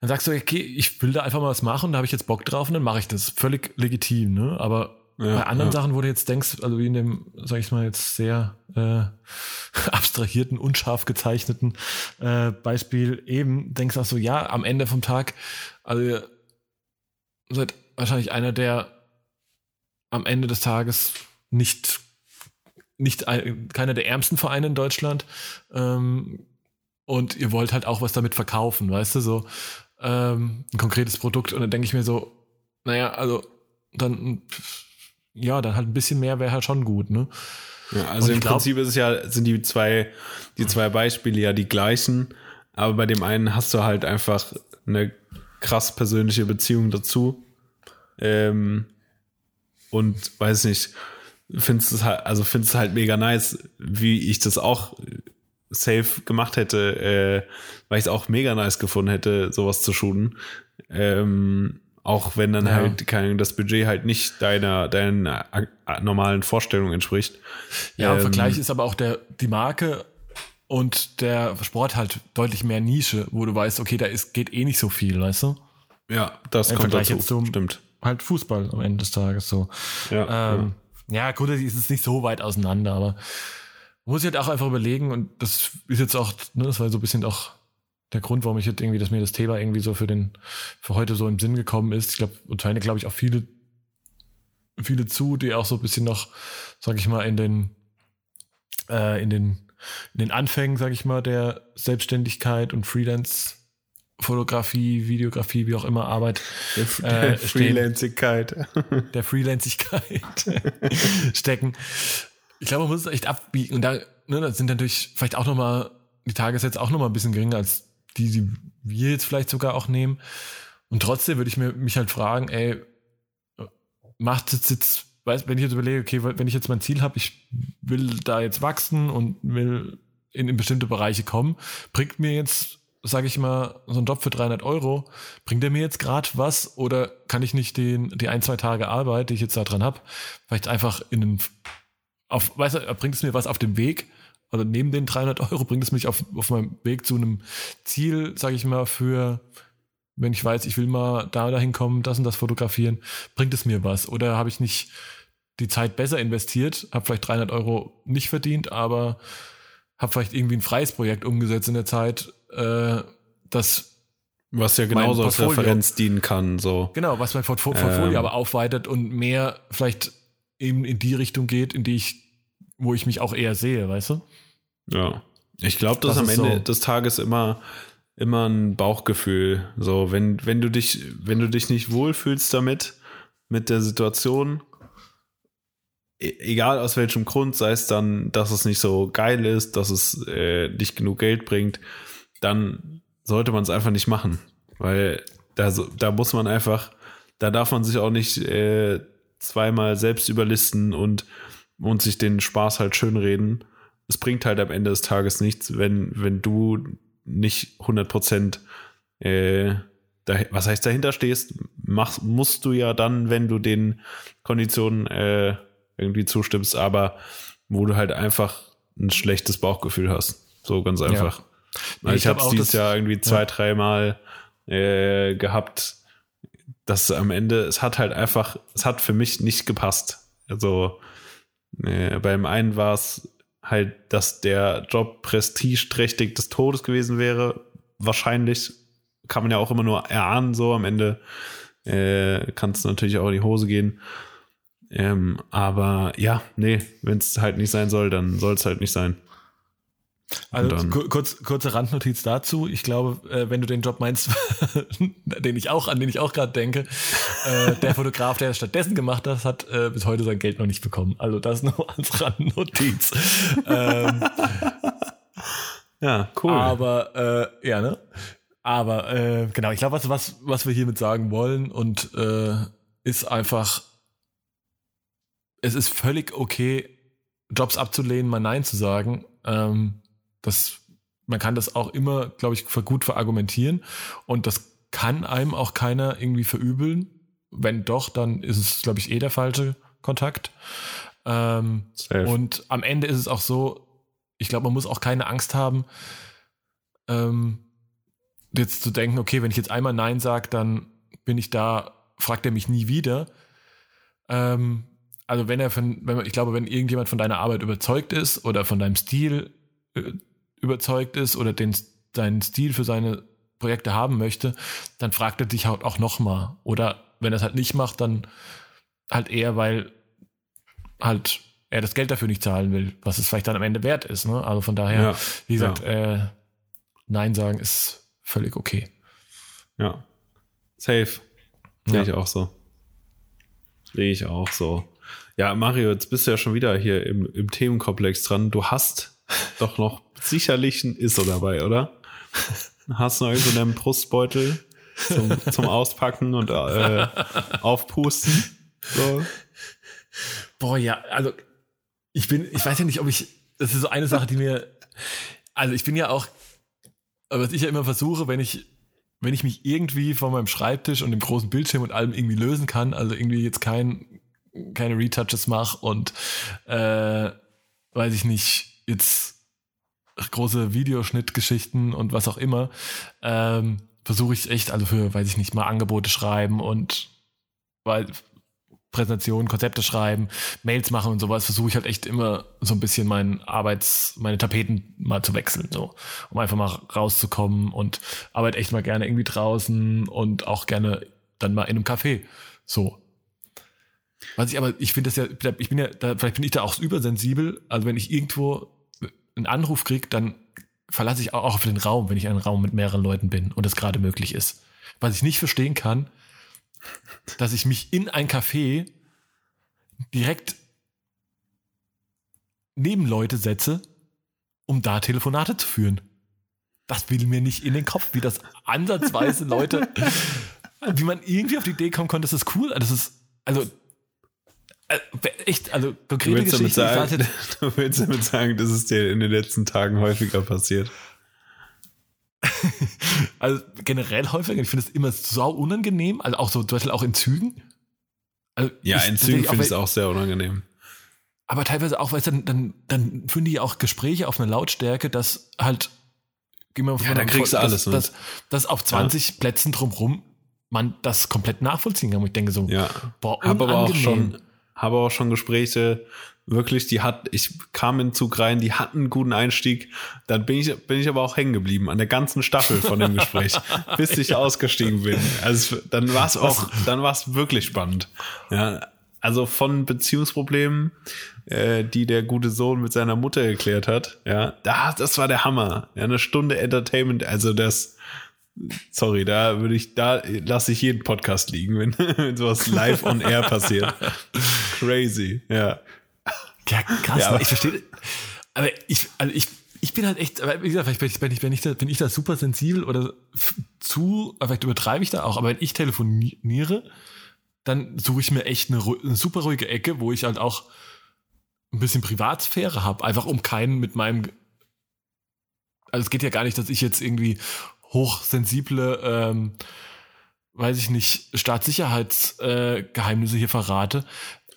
Dann sagst du, okay, ich will da einfach mal was machen, da habe ich jetzt Bock drauf und dann mache ich das. Völlig legitim, ne? Aber ja, bei anderen ja. Sachen, wo du jetzt denkst, also wie in dem, sag ich mal, jetzt sehr äh, <laughs> abstrahierten, unscharf gezeichneten äh, Beispiel eben, denkst du auch so, ja, am Ende vom Tag, also ihr seid wahrscheinlich einer der am Ende des Tages nicht nicht keiner der ärmsten Vereine in Deutschland. Ähm, und ihr wollt halt auch was damit verkaufen, weißt du, so ähm, ein konkretes Produkt. Und dann denke ich mir so, naja, also dann, ja, dann halt ein bisschen mehr wäre halt schon gut, ne? Ja, also im glaub, Prinzip ist es ja, sind die zwei, die zwei Beispiele ja die gleichen, aber bei dem einen hast du halt einfach eine krass persönliche Beziehung dazu. Ähm, und weiß nicht, findest es halt, also findest halt mega nice, wie ich das auch safe gemacht hätte, äh, weil ich es auch mega nice gefunden hätte, sowas zu shooten. Ähm, auch wenn dann ja. halt kein, das Budget halt nicht deiner, deinen äh, normalen Vorstellungen entspricht. Ja, im ähm, Vergleich ist aber auch der, die Marke und der Sport halt deutlich mehr Nische, wo du weißt, okay, da ist, geht eh nicht so viel, weißt du? Ja, das Im kommt Vergleich dazu. Jetzt zum, Stimmt. Halt Fußball am Ende des Tages so. Ja, ähm, ja. Ja, grundsätzlich ist es nicht so weit auseinander, aber muss halt auch einfach überlegen und das ist jetzt auch, ne, das war so ein bisschen auch der Grund, warum ich jetzt irgendwie, dass mir das Thema irgendwie so für den, für heute so im Sinn gekommen ist. Ich glaube, und scheine, glaube ich, auch viele, viele zu, die auch so ein bisschen noch, sag ich mal, in den, äh, in den, in den Anfängen, sag ich mal, der Selbstständigkeit und Freelance Fotografie, Videografie, wie auch immer Arbeit. Der, äh, Freelancigkeit. Der Freelancigkeit <laughs> <laughs> stecken. Ich glaube, man muss es echt abbiegen. Und da, ne, das sind natürlich vielleicht auch nochmal, die Tagessätze auch nochmal ein bisschen geringer als die, die wir jetzt vielleicht sogar auch nehmen. Und trotzdem würde ich mir, mich halt fragen, ey, macht es jetzt, weiß, wenn ich jetzt überlege, okay, wenn ich jetzt mein Ziel habe, ich will da jetzt wachsen und will in, in bestimmte Bereiche kommen, bringt mir jetzt sage ich mal, so ein Job für 300 Euro, bringt der mir jetzt gerade was oder kann ich nicht den, die ein, zwei Tage Arbeit, die ich jetzt da dran habe, vielleicht einfach in den, auf, weißt du, bringt es mir was auf dem Weg, also neben den 300 Euro bringt es mich auf, auf meinem Weg zu einem Ziel, sage ich mal, für, wenn ich weiß, ich will mal da dahin kommen, das und das fotografieren, bringt es mir was oder habe ich nicht die Zeit besser investiert, habe vielleicht 300 Euro nicht verdient, aber habe vielleicht irgendwie ein freies Projekt umgesetzt in der Zeit, äh, das was ja genauso als Referenz dienen kann, so. Genau, was mein Portfolio ähm. aber aufweitet und mehr vielleicht eben in die Richtung geht, in die ich, wo ich mich auch eher sehe, weißt du? Ja. Ich glaube, das, das ist am Ende so. des Tages immer, immer ein Bauchgefühl. So, wenn, wenn du dich, wenn du dich nicht wohlfühlst damit, mit der Situation, e-, egal aus welchem Grund, sei es dann, dass es nicht so geil ist, dass es äh, nicht genug Geld bringt, dann sollte man es einfach nicht machen. Weil da, da muss man einfach, da darf man sich auch nicht äh, zweimal selbst überlisten und, und sich den Spaß halt schönreden. es bringt halt am Ende des Tages nichts, wenn, wenn du nicht 100 Prozent, äh, da, was heißt dahinter stehst, mach, musst du ja dann, wenn du den Konditionen äh, irgendwie zustimmst, aber wo du halt einfach ein schlechtes Bauchgefühl hast. So ganz einfach. Ja. Ich, ich habe es dieses Jahr irgendwie zwei, ja. dreimal äh, gehabt, dass am Ende, es hat halt einfach, es hat für mich nicht gepasst. Also äh, beim einen war es halt, dass der Job prestigeträchtig des Todes gewesen wäre. Wahrscheinlich kann man ja auch immer nur erahnen, so am Ende äh, kann es natürlich auch in die Hose gehen. Ähm, aber ja, nee, wenn es halt nicht sein soll, dann soll es halt nicht sein. Also kurz, kurze Randnotiz dazu. Ich glaube, äh, wenn du den Job meinst, <laughs> den ich auch, an den ich auch gerade denke, äh, der Fotograf, der es stattdessen gemacht hat, hat äh, bis heute sein Geld noch nicht bekommen. Also das nur <laughs> als Randnotiz. ähm, ja, cool. Aber äh, ja, ne? Aber äh, genau, ich glaube, was, was, was wir hiermit sagen wollen und äh, ist einfach, es ist völlig okay, Jobs abzulehnen, mal Nein zu sagen. Ähm, das, man kann das auch immer, glaube ich, gut verargumentieren. Und das kann einem auch keiner irgendwie verübeln. Wenn doch, dann ist es, glaube ich, eh der falsche Kontakt. Ähm, und am Ende ist es auch so, ich glaube, man muss auch keine Angst haben, ähm, jetzt zu denken, okay, wenn ich jetzt einmal Nein sage, dann bin ich da, fragt er mich nie wieder. Ähm, also wenn er von, wenn man, ich glaube, wenn irgendjemand von deiner Arbeit überzeugt ist oder von deinem Stil äh, überzeugt ist oder den, deinen Stil für seine Projekte haben möchte, dann fragt er dich halt auch nochmal. Oder wenn er es halt nicht macht, dann halt eher, weil halt er das Geld dafür nicht zahlen will, was es vielleicht dann am Ende wert ist. Ne? Also von daher, ja, wie gesagt, ja. äh, Nein sagen ist völlig okay. Ja. Safe. Sehe ja. ich auch so. Sehe ich auch so. Ja, Mario, jetzt bist du ja schon wieder hier im, im Themenkomplex dran. Du hast doch noch sicherlich ein ISO dabei, oder? Hast du noch irgendwo einen Brustbeutel zum, zum Auspacken und äh, Aufpusten? So. Boah, ja, also ich bin, ich weiß ja nicht, ob ich, das ist so eine Sache, die mir, also ich bin ja auch, was ich ja immer versuche, wenn ich, wenn ich mich irgendwie von meinem Schreibtisch und dem großen Bildschirm und allem irgendwie lösen kann, also irgendwie jetzt kein, keine Retouches mache und äh, weiß ich nicht, jetzt große Videoschnittgeschichten und was auch immer, ähm, versuche ich echt, also für, weiß ich nicht, mal Angebote schreiben und weil Präsentationen, Konzepte schreiben, Mails machen und sowas, versuche ich halt echt immer so ein bisschen meinen Arbeits, meine Tapeten mal zu wechseln, so, um einfach mal rauszukommen und arbeite echt mal gerne irgendwie draußen und auch gerne dann mal in einem Café, so. Was ich aber, ich finde das ja, ich bin ja, da, vielleicht bin ich da auch übersensibel, also wenn ich irgendwo einen Anruf kriege, dann verlasse ich auch auf den Raum, wenn ich in einem Raum mit mehreren Leuten bin und es gerade möglich ist. Was ich nicht verstehen kann, dass ich mich in ein Café direkt neben Leute setze, um da Telefonate zu führen. Das will mir nicht in den Kopf, wie das ansatzweise Leute, <laughs> wie man irgendwie auf die Idee kommen konnte, das ist cool. Das ist, also echt, also konkrete du Geschichte. Sagen, <laughs> du willst damit sagen, dass es dir in den letzten Tagen häufiger passiert. <laughs> also generell häufiger. Ich finde es immer sau unangenehm. Also auch so, zum Beispiel auch in Zügen. Also ja, in Zügen finde ich es auch sehr unangenehm. Aber teilweise auch, weil dann, dann, dann führen die auch Gespräche auf eine Lautstärke, dass halt, gehen wir mal ja, dann kriegst du alles, dass, dass, dass auf 20 ja. Plätzen drumrum man das komplett nachvollziehen kann. Und ich denke so, ja. boah, unangenehm. aber auch schon, habe auch schon Gespräche, wirklich, die hat, ich kam in den Zug rein, die hatten einen guten Einstieg. Dann bin ich, bin ich aber auch hängen geblieben an der ganzen Staffel von dem Gespräch, <laughs> bis ich ja. ausgestiegen bin. Also dann war es auch, dann war es wirklich spannend. Ja, also von Beziehungsproblemen, äh, die der gute Sohn mit seiner Mutter geklärt hat. Ja, da, das war der Hammer. Ja, eine Stunde Entertainment, also das, Sorry, da würde ich, da lasse ich jeden Podcast liegen, wenn, <laughs> wenn sowas live on air passiert. Crazy, ja. Ja, krass, ja, aber, ich verstehe. Aber ich, also ich, ich bin halt echt, wie gesagt, vielleicht bin ich, bin ich, da, bin ich da super sensibel oder zu, vielleicht übertreibe ich da auch, aber wenn ich telefoniere, dann suche ich mir echt eine, eine super ruhige Ecke, wo ich halt auch ein bisschen Privatsphäre habe, einfach um keinen mit meinem. Also es geht ja gar nicht, dass ich jetzt irgendwie hochsensible, ähm, weiß ich nicht, Staatssicherheitsgeheimnisse äh, hier verrate,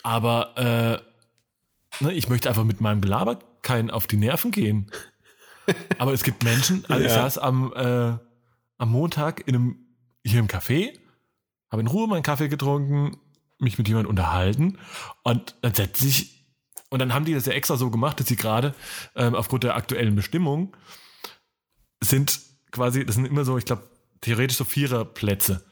aber äh, ne, ich möchte einfach mit meinem Gelaber keinen auf die Nerven gehen. Aber es gibt Menschen, also ja. ich saß am, äh, am Montag in einem, hier im Café, habe in Ruhe meinen Kaffee getrunken, mich mit jemandem unterhalten und dann setzt sich, und dann haben die das ja extra so gemacht, dass sie gerade ähm, aufgrund der aktuellen Bestimmung sind quasi, das sind immer so, ich glaube, theoretisch so Viererplätze.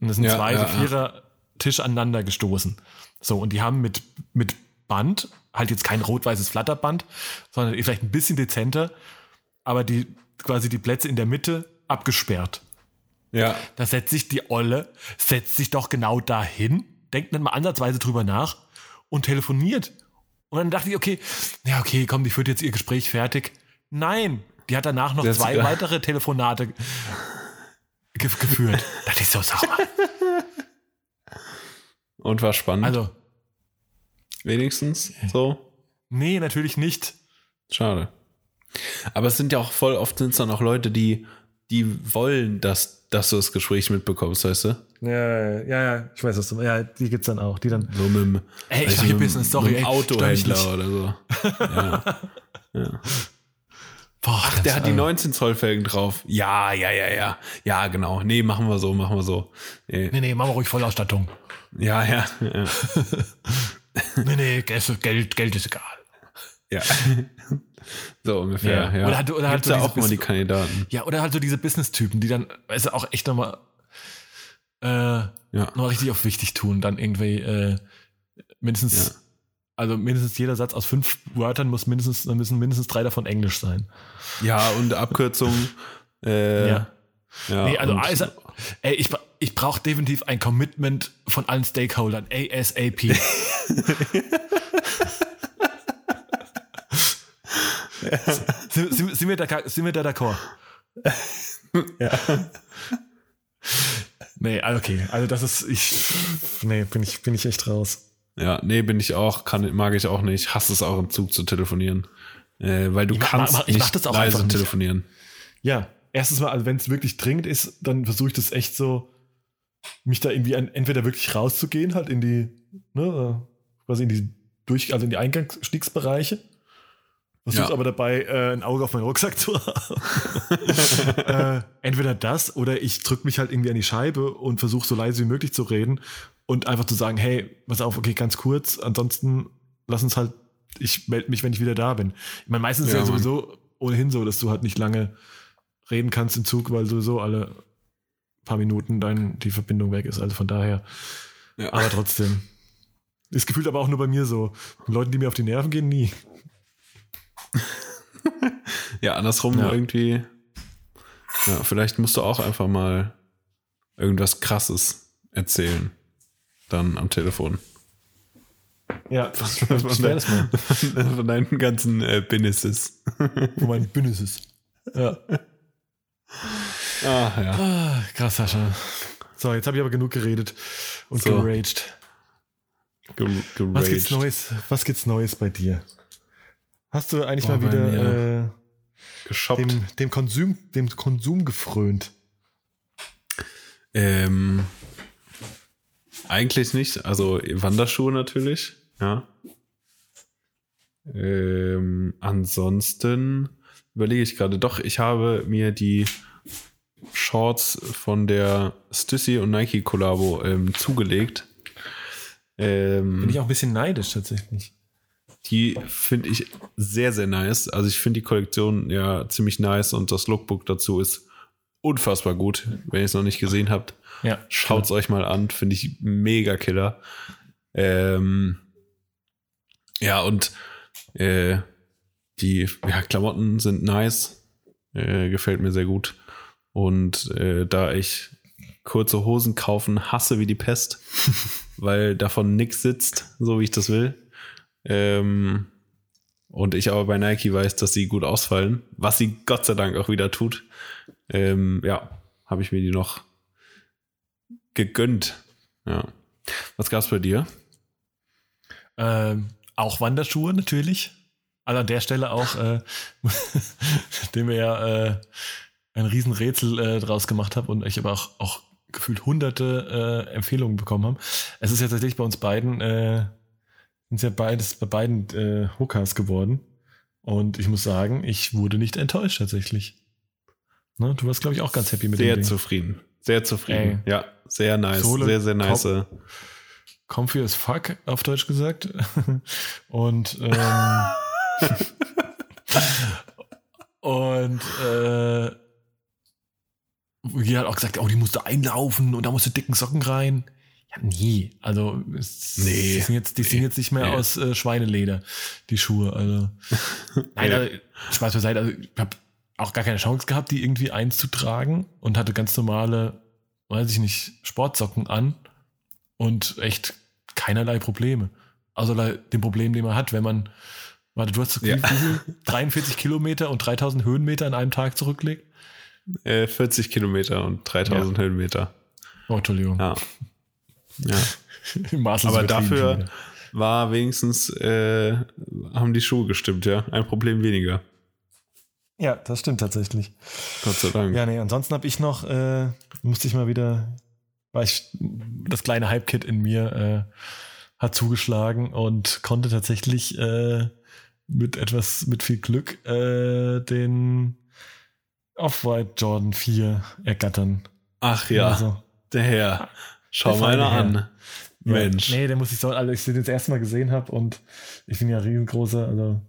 Und das sind ja, zwei ja, so Vierer Tisch aneinander gestoßen. So, und die haben mit, mit Band, halt jetzt kein rot-weißes Flatterband, sondern vielleicht ein bisschen dezenter, aber die quasi die Plätze in der Mitte abgesperrt. Ja. Da setzt sich die Olle, setzt sich doch genau dahin, denkt nicht mal ansatzweise drüber nach und telefoniert. Und dann dachte ich, okay, ja, okay, komm, die führt jetzt ihr Gespräch fertig. Nein, die hat danach noch das zwei weitere Telefonate ge geführt. da dachte ich so sauer. Und war spannend. Also. Wenigstens so? Nee, natürlich nicht. Schade. Aber es sind ja auch voll oft sind es dann auch Leute, die, die wollen, dass, dass du das Gespräch mitbekommst, weißt du? Ja, ja, ja, ich weiß, was du Ja, die gibt's dann auch, die dann. So mit dem, ey, ich mache Business, sorry, mit dem Autohändler oder so. <laughs> ja. ja. Boah, Ach, der hat die 19 Zoll Felgen drauf. Ja, ja, ja, ja. Ja, genau. Nee, machen wir so, machen wir so. Nee, nee, nee machen wir ruhig Vollausstattung. Ja, ja. ja. <laughs> nee, nee, Geld, Geld ist egal. Ja. So ungefähr, ja. ja. Oder halt, oder halt so auch mal die Kandidaten. Ja, oder halt so diese Business-Typen, die dann, weißt du, auch echt nochmal äh, ja. nochmal richtig auf wichtig tun, dann irgendwie äh, mindestens also mindestens jeder Satz aus fünf Wörtern muss mindestens, müssen mindestens drei davon Englisch sein. Ja, und Abkürzungen. Äh, ja. ja. Nee, also, also ey, ich, ich brauche definitiv ein Commitment von allen Stakeholdern. ASAP. <laughs> sind, sind, sind, wir da, sind wir da d'accord? ja. Nee, okay. Also das ist, ich, nee, bin ich, bin ich echt raus. Ja, nee, bin ich auch, kann, mag ich auch nicht. Hasse es auch im Zug zu telefonieren. Äh, weil du ich kannst mach, ich nicht leise telefonieren. Ja, erstens mal, also wenn es wirklich dringend ist, dann versuche ich das echt so, mich da irgendwie an, entweder wirklich rauszugehen, halt in die, ne, quasi in die durch, also in die Eingangsstiegsbereiche. Versuche ja. aber dabei äh, ein Auge auf meinen Rucksack zu <laughs> haben. äh, entweder das oder ich drücke mich halt irgendwie an die Scheibe und versuche so leise wie möglich zu reden und einfach zu sagen, hey, pass auf, okay, ganz kurz, ansonsten lass uns halt, ich melde mich, wenn ich wieder da bin. Ich meine, meistens ja, ist ja sowieso ohnehin so, dass du halt nicht lange reden kannst im Zug, weil sowieso alle paar Minuten dann die Verbindung weg ist. Also von daher. Ja. Aber trotzdem. Ist gefühlt aber auch nur bei mir so. Leuten, die mir auf die Nerven gehen, nie. <laughs> ja, andersrum ja. irgendwie. Ja, vielleicht musst du auch einfach mal irgendwas Krasses erzählen dann am Telefon. Ja, was, was, was das mal? Von deinen ganzen äh, Businesses. Von meinen Businesses. Ja. Ah, ja. Ah, krass, Sascha. So, jetzt habe ich aber genug geredet und so. geraged. Ge geraged. Was gibt's Neues? Was gibt's Neues bei dir? Hast du eigentlich oh, mal wieder äh? Dem, dem, Konsum, dem Konsum gefrönt? Ähm, eigentlich nicht. Also Wanderschuhe natürlich, ja. Ähm, ansonsten überlege ich gerade, doch, ich habe mir die Shorts von der Stussy und Nike Kollabo ähm, zugelegt. Ähm, Bin ich auch ein bisschen neidisch tatsächlich. Die finde ich sehr, sehr nice. Also ich finde die Kollektion ja ziemlich nice und das Lookbook dazu ist unfassbar gut, wenn ihr es noch nicht gesehen habt. Ja, Schaut es euch mal an, finde ich mega killer. Ähm, ja, und äh, die ja, Klamotten sind nice, äh, gefällt mir sehr gut. Und äh, da ich kurze Hosen kaufen hasse wie die Pest, <laughs> weil davon nichts sitzt, so wie ich das will. Ähm, und ich aber bei Nike weiß, dass sie gut ausfallen, was sie Gott sei Dank auch wieder tut. Ähm, ja, habe ich mir die noch gegönnt. Ja. Was gab's bei dir? Ähm, auch Wanderschuhe natürlich. Also an der Stelle auch, äh, <laughs> dem wir ja äh, ein Riesenrätsel äh, draus gemacht haben und ich aber auch, auch gefühlt hunderte äh, Empfehlungen bekommen haben. Es ist ja tatsächlich bei uns beiden, äh, sind ja beides bei beiden äh, Hookers geworden. Und ich muss sagen, ich wurde nicht enttäuscht tatsächlich. Ne? Du warst, glaube ich, auch ganz happy mit Sehr dem Ding. zufrieden. Sehr zufrieden. Ey. Ja, sehr nice. Sohle, sehr, sehr nice. Comfy as fuck, auf Deutsch gesagt. <laughs> Und ähm, <laughs> und äh, die hat auch gesagt, oh, die musste einlaufen und da musste dicken Socken rein. Ja, nee. Also es, Nee. die sind jetzt, die sind jetzt nicht mehr Nee. aus äh, Schweineleder, die Schuhe. Also. <laughs> Nein, Nee. also, Spaß beiseite. Also ich habe auch gar keine Chance gehabt, die irgendwie einzutragen und hatte ganz normale, weiß ich nicht, Sportsocken an und echt keinerlei Probleme. Also dem Problem, den man hat, wenn man, warte, du hast so Ja. wie viel? 43 Kilometer und 3000 Höhenmeter in einem Tag zurücklegt? Äh, 40 Kilometer und 3000 Höhenmeter. Oh, Entschuldigung. Ja. ja. <laughs> Aber dafür war wenigstens, äh, haben die Schuhe gestimmt, ja. Ein Problem weniger. Ja, das stimmt tatsächlich. Gott sei Dank. Ja, nee, ansonsten habe ich noch, äh, musste ich mal wieder, war ich, das kleine Hype-Kit in mir äh, hat zugeschlagen und konnte tatsächlich äh, mit etwas, mit viel Glück äh, den Off-White Jordan 4 ergattern. Ach ja, Also, der Herr. Schau mal einer an. Mensch. Ja, nee, der muss ich so, also ich den das erste Mal gesehen habe und ich bin ja riesengroßer, also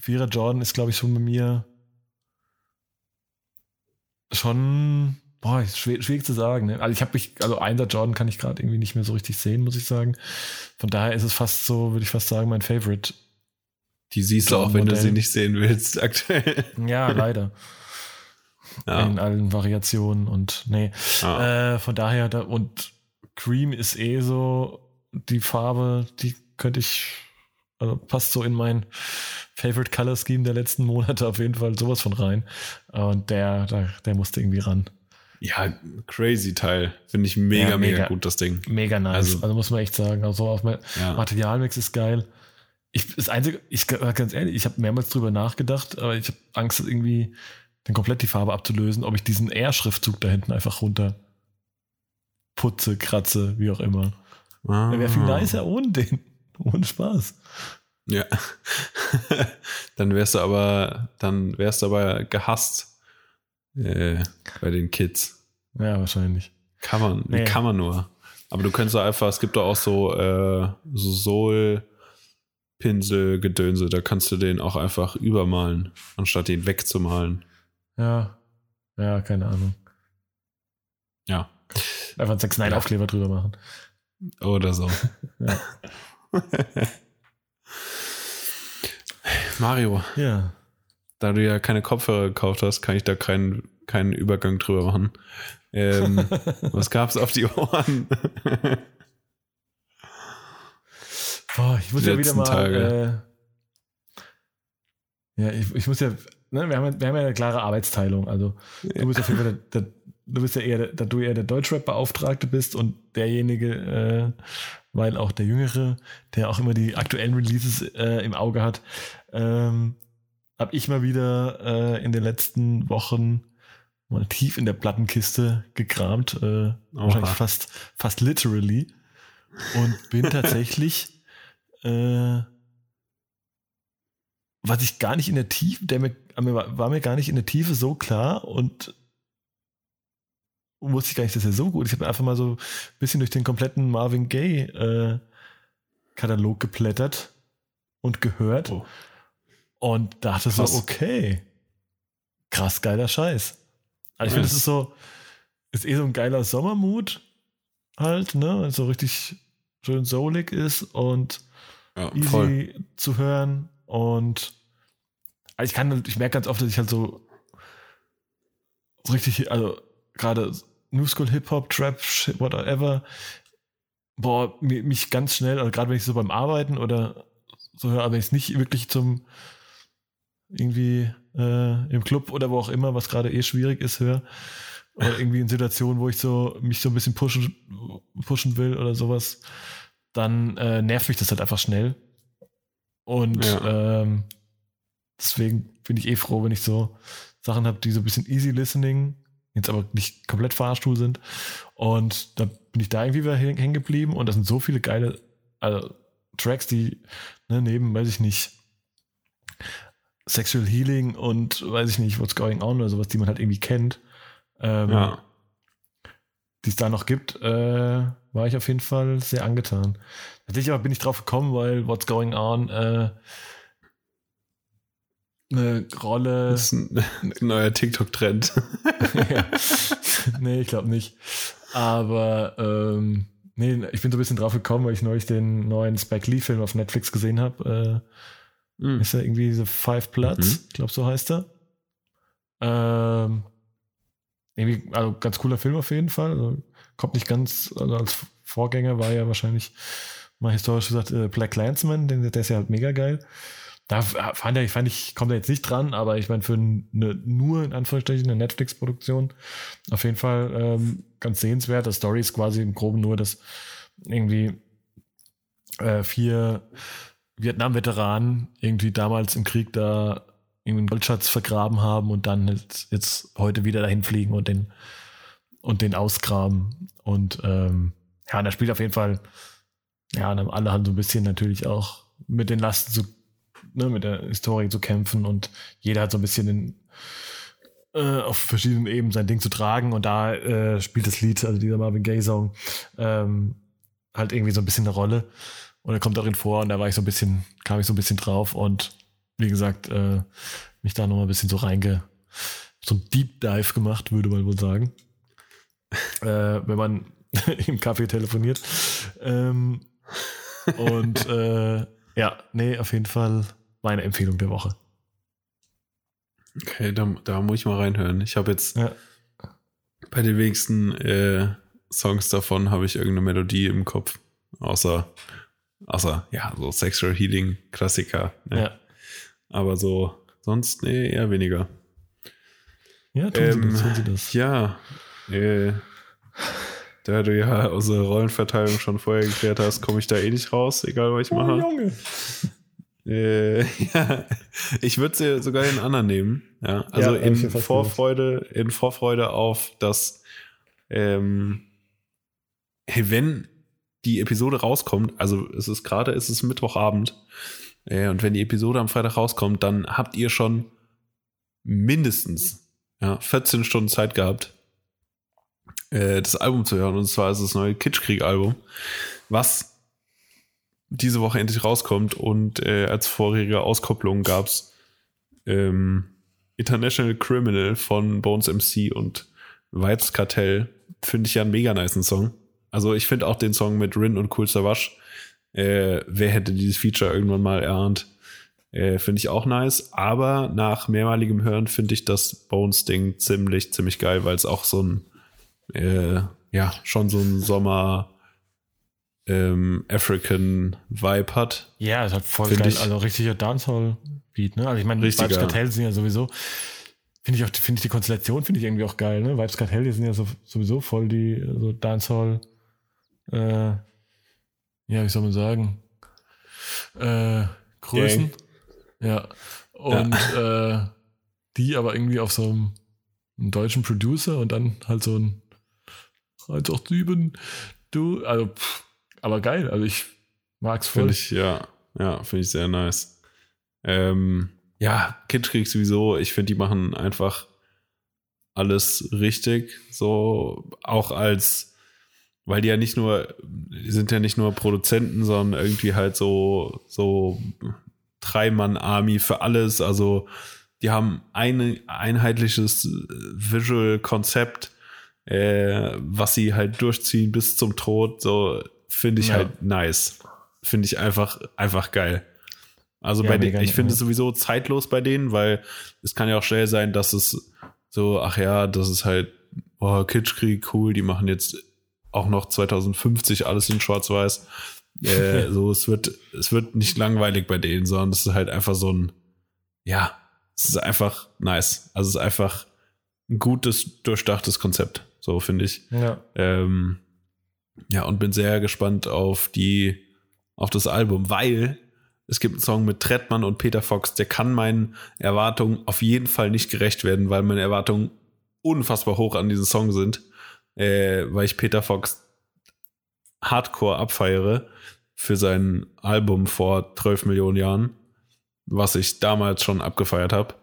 Vierer Jordan ist, glaube ich, schon bei mir schon, boah, schwer, schwierig zu sagen. Ne? Also ich habe mich, also Einser Jordan kann ich gerade irgendwie nicht mehr so richtig sehen, muss ich sagen. Von daher ist es fast so, würde ich fast sagen, mein Favorite. Die siehst du auch, wenn du sie nicht sehen willst, <laughs> aktuell. Ja, leider. Ja. In allen Variationen und nee. Ja. Äh, von daher, da, und Cream ist eh so die Farbe, die könnte ich, also passt so in mein Favorite Color Scheme der letzten Monate auf jeden Fall sowas von rein. Und der, der, der musste irgendwie ran. ja, crazy Teil. Finde ich mega, Ja, mega, mega. gut, das Ding. Mega nice. Also- Also, muss man echt sagen. Also auf mein Ja. Materialmix ist geil. Ich, das Einzige, ich ganz ehrlich, ich habe mehrmals drüber nachgedacht, aber ich habe Angst, irgendwie dann komplett die Farbe abzulösen, ob ich diesen R-Schriftzug da hinten einfach runter putze, kratze, wie auch immer. Ah. Wäre viel nicer ohne den. <laughs> Ohne Spaß. Ja. <laughs> dann wärst du aber, dann wärst du aber gehasst äh, bei den Kids. Ja, wahrscheinlich. Kann man, Nee. kann man nur. Aber du könntest einfach, es gibt doch auch so, äh, so Sohl-Pinsel, Gedönse, da kannst du den auch einfach übermalen, anstatt ihn wegzumalen. Ja. Ja, keine Ahnung. Ja. Einfach einen Zack Snyder Ja. Drüber machen. Oder so. <laughs> Ja. <laughs> Mario, Ja. da du ja keine Kopfhörer gekauft hast, kann ich da keinen, keinen Übergang drüber machen. Ähm, <laughs> was gab's auf die Ohren? Boah, ich muss Die ja wieder mal. Tage. Äh, ja, ich, ich muss ja. Ne, wir, haben, ja- wir haben ja eine klare Arbeitsteilung. Also, du bist auf jeden Fall der, der, du bist ja eher, da du eher der Deutschrap-Beauftragte bist und derjenige, äh, weil auch der Jüngere, der auch immer die aktuellen Releases äh, im Auge hat, ähm, habe ich mal wieder äh, in den letzten Wochen mal tief in der Plattenkiste gekramt, äh, wahrscheinlich fast, fast literally, und bin <laughs> tatsächlich, äh, was ich gar nicht in der Tiefe, der mir, war mir gar nicht in der Tiefe so klar und wusste ich gar nicht, dass er so gut ist. Ich habe einfach mal so ein bisschen durch den kompletten Marvin Gaye äh, Katalog geplättert und gehört Oh. und dachte so, Krass. okay, krass geiler Scheiß. Also ich finde, das ist so, ist eh so ein geiler Sommermut halt, ne, weil es so richtig schön soulig ist und Ja, easy voll. zu hören und also ich kann, ich merke ganz oft, dass ich halt so, so richtig, also gerade New School Hip Hop, Trap, Shit, whatever, boah, mi- mich ganz schnell, also gerade wenn ich so beim Arbeiten oder so höre, aber wenn ich es nicht wirklich zum irgendwie äh, im Club oder wo auch immer, was gerade eh schwierig ist, höre, oder irgendwie in Situationen, wo ich so mich so ein bisschen pushen, pushen will oder sowas, dann äh, nervt mich das halt einfach schnell. Und ja. ähm, deswegen bin ich eh froh, wenn ich so Sachen habe, die so ein bisschen easy listening, jetzt aber nicht komplett Fahrstuhl sind. Und da bin ich da irgendwie wieder hängen geblieben und da sind so viele geile also, Tracks, die ne, neben, weiß ich nicht, Sexual Healing und weiß ich nicht, What's Going On oder sowas, die man halt irgendwie kennt. Ähm, ja. Die es da noch gibt, äh, war ich auf jeden Fall sehr angetan. Tatsächlich aber bin ich drauf gekommen, weil What's Going On äh, eine Rolle. Das ist ein, ein <laughs> neuer TikTok-Trend. <laughs> ja. Nee, ich glaube nicht. Aber ähm, nee, ich bin so ein bisschen drauf gekommen, weil ich neulich den neuen Spike Lee-Film auf Netflix gesehen habe. Äh, mm. Ist ja irgendwie diese Five Bloods, mhm. ich glaube, so heißt er. Ähm, irgendwie, also ganz cooler Film auf jeden Fall. Also, kommt nicht ganz, also als Vorgänger war ja wahrscheinlich mal historisch gesagt äh, Black Landsman, den, der ist ja halt mega geil. Da fand ich, fand ich, kommt er jetzt nicht dran, aber ich meine, für eine, nur in Anführungsstrichen eine Netflix-Produktion auf jeden Fall ähm, ganz sehenswert. Das Story ist quasi im Groben nur, dass irgendwie äh, vier Vietnam-Veteranen irgendwie damals im Krieg da irgendwie einen Goldschatz vergraben haben und dann jetzt, jetzt heute wieder dahin fliegen und den und den ausgraben. Und ähm, ja, und da spielt auf jeden Fall, ja, alle haben so ein bisschen natürlich auch mit den Lasten zu ne, mit der Historie zu kämpfen und jeder hat so ein bisschen den, äh, auf verschiedenen Ebenen sein Ding zu tragen und da äh, spielt das Lied, also dieser Marvin Gaye Song, ähm, halt irgendwie so ein bisschen eine Rolle und er kommt darin vor und da war ich so ein bisschen, kam ich so ein bisschen drauf und wie gesagt, äh, mich da noch mal ein bisschen so reinge, so ein Deep Dive gemacht, würde man wohl sagen. äh, wenn man <laughs> im Café telefoniert. Ähm, und äh, ja, nee, auf jeden Fall meine Empfehlung der Woche. Okay, da, da muss ich mal reinhören. Ich habe jetzt ja. bei den wenigsten äh, Songs davon habe ich irgendeine Melodie im Kopf. Außer, außer, ja, so Sexual Healing Klassiker. Ne? Ja. Aber so, sonst, nee, eher weniger. Ja, tun, ähm, sie, das, tun sie das. Ja, äh, da du ja unsere Rollenverteilung schon vorher geklärt hast, komme ich da eh nicht raus, egal was ich mache. Oh, Junge. Äh, <laughs> ja, ich würde sie sogar in anderen nehmen. Ja, also ja, in Vorfreude, in Vorfreude auf das, ähm, hey, wenn die Episode rauskommt, also es ist gerade, es ist Mittwochabend, äh, und wenn die Episode am Freitag rauskommt, dann habt ihr schon mindestens ja, 14 Stunden Zeit gehabt, äh, das Album zu hören. Und zwar ist das neue Kitschkrieg-Album, was diese Woche endlich rauskommt. Und äh, als vorherige Auskopplung gab es ähm, International Criminal von Bones MC und Vibes Kartell. Finde ich ja einen mega nice Song. Also ich finde auch den Song mit Rin und Cool Savage. Äh, wer hätte dieses Feature irgendwann mal erahnt? Äh, finde ich auch nice. Aber nach mehrmaligem Hören finde ich das Bones-Ding ziemlich, ziemlich geil, weil es auch so ein, äh, ja, schon so ein Sommer- ähm, African Vibe hat. Ja, es hat voll geil, ich, also richtiger Dancehall-Beat, ne? Also ich meine, Vibes Kartell sind ja sowieso, finde ich auch, finde ich die Konstellation finde ich irgendwie auch geil, ne? Vibes Kartell, die sind ja so, sowieso voll die so Dancehall, äh, ja, wie soll man sagen, äh, Größen. Gang. Ja. Und ja. äh, die aber irgendwie auf so einem, einem deutschen Producer und dann halt so ein 187 du, also pff, aber geil. Also ich mag's voll. Finde ich, ja, ja, finde ich sehr nice. Ähm, ja, Kitschkrieg sowieso. Ich finde, die machen einfach alles richtig. So auch als, weil die ja nicht nur, die sind ja nicht nur Produzenten, sondern irgendwie halt so, so Drei-Mann-Army für alles. Also die haben ein einheitliches Visual-Konzept, äh, was sie halt durchziehen bis zum Tod. So finde ich ja. halt nice. Finde ich einfach, einfach geil. Also ja, bei denen, ich finde es sowieso zeitlos bei denen, weil es kann ja auch schnell sein, dass es so, ach ja, das ist halt, oh, Kitschkrieg, cool, die machen jetzt auch noch 2050 alles in Schwarz-Weiß. Äh, <laughs> so, es wird, es wird nicht langweilig bei denen, sondern es ist halt einfach so ein, ja, es ist einfach nice. Also es ist einfach ein gutes, durchdachtes Konzept, so finde ich. Ja. Ähm, ja, und bin sehr gespannt auf die, auf das Album, weil es gibt einen Song mit Trettmann und Peter Fox, der kann meinen Erwartungen auf jeden Fall nicht gerecht werden, weil meine Erwartungen unfassbar hoch an diesen Song sind, äh, weil ich Peter Fox hardcore abfeiere für sein Album vor 12 Millionen Jahren, was ich damals schon abgefeiert habe.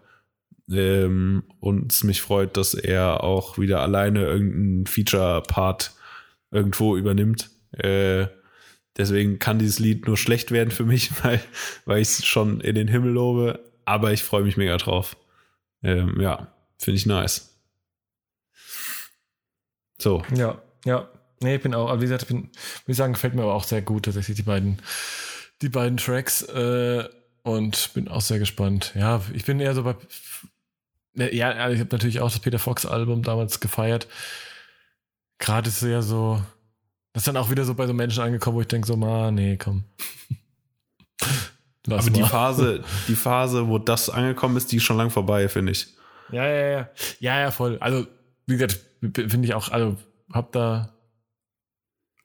Ähm, und es mich freut, dass er auch wieder alleine irgendeinen Feature-Part irgendwo übernimmt. Äh, deswegen kann dieses Lied nur schlecht werden für mich, <laughs> weil, weil ich es schon in den Himmel lobe. Aber ich freue mich mega drauf. Ähm, ja, finde ich nice. So. Ja, ja. Nee, ich bin auch, wie gesagt, ich bin, würde ich sagen, gefällt mir aber auch sehr gut, tatsächlich die beiden, die beiden Tracks. Äh, und bin auch sehr gespannt. Ja, ich bin eher so bei. Ne, ja, ich habe natürlich auch das Peter Fox Album damals gefeiert. Gerade ist ja so, das ist dann auch wieder so bei so Menschen angekommen, wo ich denke so, ma, nee, komm. <laughs> Lass Aber mal. die Phase, <laughs> die Phase, wo das angekommen ist, die ist schon lang vorbei, finde ich. Ja, ja, ja. Ja, ja, voll. Also, wie gesagt, finde ich auch, also hab da,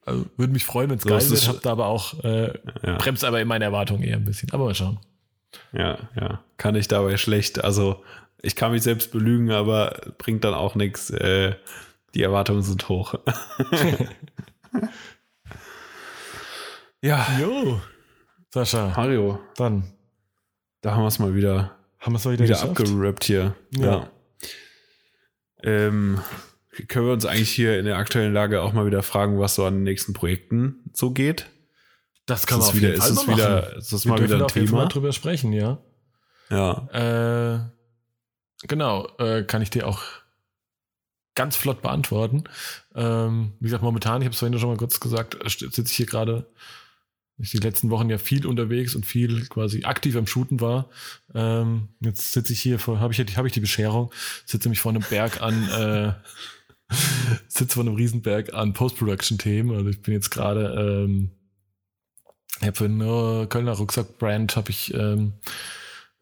also würde mich freuen, wenn es so geil wird, hab da aber auch, äh, ja. bremst aber in meine Erwartungen eher ein bisschen. Aber mal schauen. Ja, ja. Kann ich dabei schlecht. Also, ich kann mich selbst belügen, aber bringt dann auch nichts. Äh, die Erwartungen sind hoch. <laughs> ja. Jo. Sascha. Mario. Dann. Da haben wir es mal wieder, haben wir's mal wieder, wieder abgerappt hier. Ja. ja. Ähm, können wir uns eigentlich hier in der aktuellen Lage auch mal wieder fragen, was so an den nächsten Projekten so geht? Das kann man auf wieder, jeden Fall ist es mal wieder, machen. ist das Wir mal wieder ein auf jeden Fall Thema? mal drüber sprechen, ja. Ja. Äh, genau, äh, kann ich dir auch ganz flott beantworten. Ähm, wie gesagt, momentan, ich habe es vorhin schon mal kurz gesagt, äh, sitze ich hier gerade, ich die letzten Wochen ja viel unterwegs und viel quasi aktiv am Shooten war. Ähm, jetzt sitze ich hier vor, habe ich, hab ich die Bescherung, sitze mich vor einem Berg an, äh, <laughs> sitze vor einem Riesenberg an Post-Production-Themen. Also ich bin jetzt gerade, ähm, ich habe für eine Kölner Rucksack-Brand habe ich, ähm,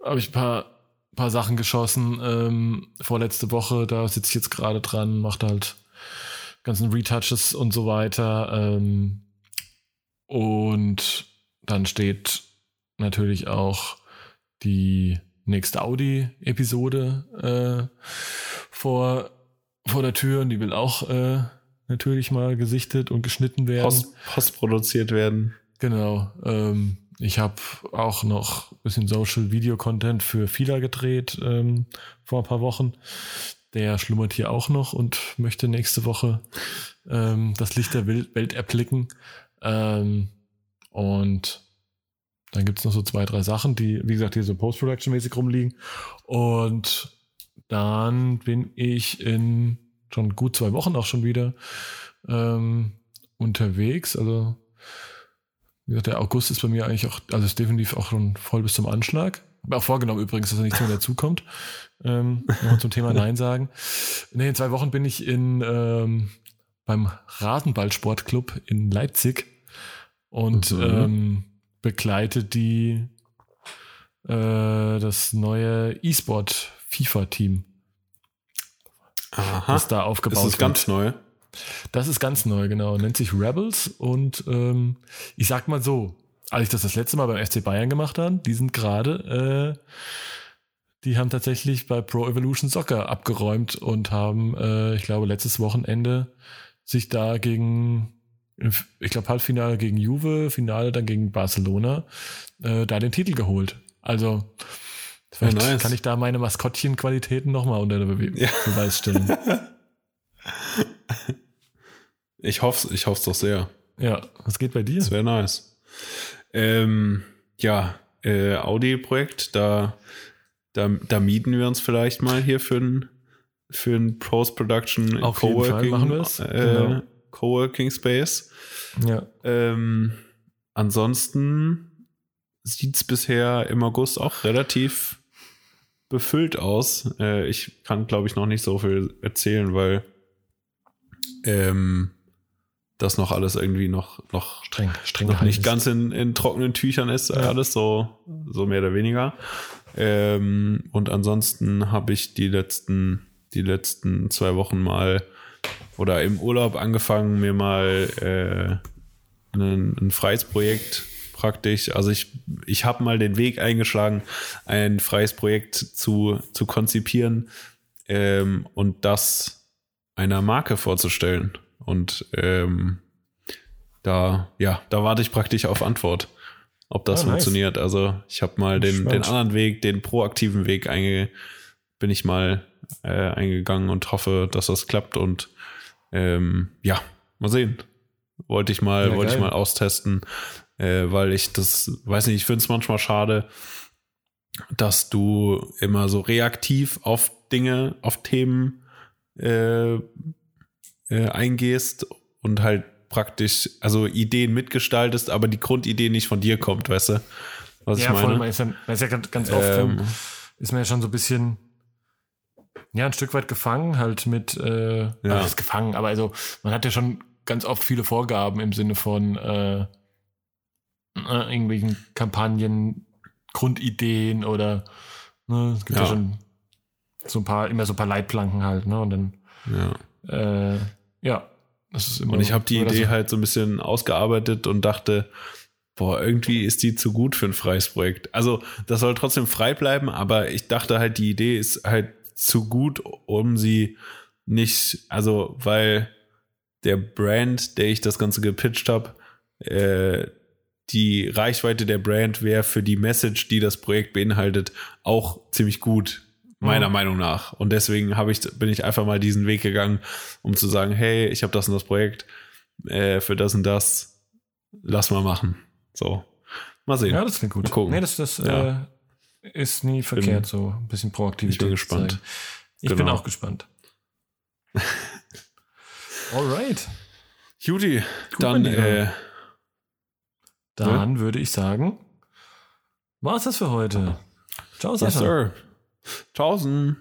habe ich ein paar paar Sachen geschossen ähm, vorletzte Woche. Da sitze ich jetzt gerade dran, macht halt ganzen Retouches und so weiter. Ähm, und dann steht natürlich auch die nächste Audi-Episode äh, vor, vor der Tür und die will auch äh, natürlich mal gesichtet und geschnitten werden. Post, postproduziert werden. Genau. Ähm, ich habe auch noch ein bisschen Social Video Content für Fila gedreht ähm, vor ein paar Wochen. Der schlummert hier auch noch und möchte nächste Woche ähm, das Licht der Welt, erblicken. Ähm, und dann gibt's noch so zwei, drei Sachen, die, wie gesagt, hier so Post-Production-mäßig rumliegen. Und dann bin ich in schon gut zwei Wochen auch schon wieder ähm, unterwegs. Also wie gesagt, der August ist bei mir eigentlich auch, also ist definitiv auch schon voll bis zum Anschlag. Auch vorgenommen übrigens, dass er nichts mehr dazukommt. Ähm, noch zum Thema Nein sagen. Nee, in zwei Wochen bin ich in, ähm, beim Rasenballsportclub in Leipzig und Mhm. ähm, begleite die äh, das neue E-Sport FIFA-Team, Aha. das da aufgebaut Ist wird. ganz neu? Das ist ganz neu, genau. Nennt sich Rebels und ähm, ich sag mal so, als ich das das letzte Mal beim FC Bayern gemacht habe, die sind gerade, äh, die haben tatsächlich bei Pro Evolution Soccer abgeräumt und haben, äh, ich glaube, letztes Wochenende sich da gegen, ich glaube, Halbfinale gegen Juve, Finale dann gegen Barcelona, äh, da den Titel geholt. Also, vielleicht Oh, nice. kann ich da meine Maskottchenqualitäten nochmal unter Be Ja. Beweis stellen. <laughs> Ich hoffe ich hoff's doch sehr. ja, was geht bei dir? Das wäre nice. Ähm, ja, äh, Audi-Projekt, da, da, da mieten wir uns vielleicht mal hier für ein, für ein Post-Production es. Äh, Genau. Coworking Space. Ja. Ähm, ansonsten sieht es bisher im August auch relativ befüllt aus. Äh, ich kann, glaube ich, noch nicht so viel erzählen, weil ähm, das noch alles irgendwie noch, noch, Streng, streng noch nicht ist. ganz in, in trockenen Tüchern ist, Ja. alles so, so mehr oder weniger. Ähm, und ansonsten habe ich die letzten, die letzten zwei Wochen mal oder im Urlaub angefangen, mir mal äh, ein, ein freies Projekt, praktisch, also ich, ich habe mal den Weg eingeschlagen, ein freies Projekt zu, zu konzipieren ähm, und das einer Marke vorzustellen. Und ähm, da, ja, da warte ich praktisch auf Antwort, ob das Ah, nice. funktioniert. Also ich habe mal den, den anderen Weg, den proaktiven Weg einge, bin ich mal äh, eingegangen und hoffe, dass das klappt. Und ähm, ja, mal sehen. Wollte ich mal, Ja, wollte ich mal austesten, äh, weil ich das, weiß nicht, ich finde es manchmal schade, dass du immer so reaktiv auf Dinge, auf Themen äh, äh, eingehst und halt praktisch, also Ideen mitgestaltest, aber die Grundidee nicht von dir kommt, weißt du? Was ja, ich voll, meine? man ist ja, man ist ja ganz, ganz oft, Ähm, ist man ja schon so ein bisschen, ja, ein Stück weit gefangen, halt mit, äh, ja. Ja. ist gefangen, aber also, man hat ja schon ganz oft viele Vorgaben im Sinne von äh, äh, irgendwelchen Kampagnen, Grundideen oder, ne, es gibt ja. Ja. schon so ein paar, immer so ein paar Leitplanken halt, ne, und dann, ja. äh, ja, das ist immer. Und ich habe die Idee halt so ein bisschen ausgearbeitet und dachte, boah, irgendwie ist die zu gut für ein freies Projekt. Also das soll trotzdem frei bleiben, aber ich dachte halt, die Idee ist halt zu gut, um sie nicht, also weil der Brand, der ich das Ganze gepitcht habe, äh, die Reichweite der Brand wäre für die Message, die das Projekt beinhaltet, auch ziemlich gut, meiner Mhm. Meinung nach. Und deswegen habe ich, bin ich einfach mal diesen Weg gegangen, um zu sagen, hey, ich habe das und das Projekt äh, für das und das, lass mal machen. So, mal sehen. Ja, das klingt gut. Mal gucken. Nee, das, das Ja. äh, ist nie verkehrt, so ein bisschen proaktiv. ich bin gespannt. Ich bin Genau. auch gespannt. <laughs> Alright. Gut, dann äh, Dann würde ich sagen, war's das für heute. Ciao, yes, Sascha. sir. Tausend.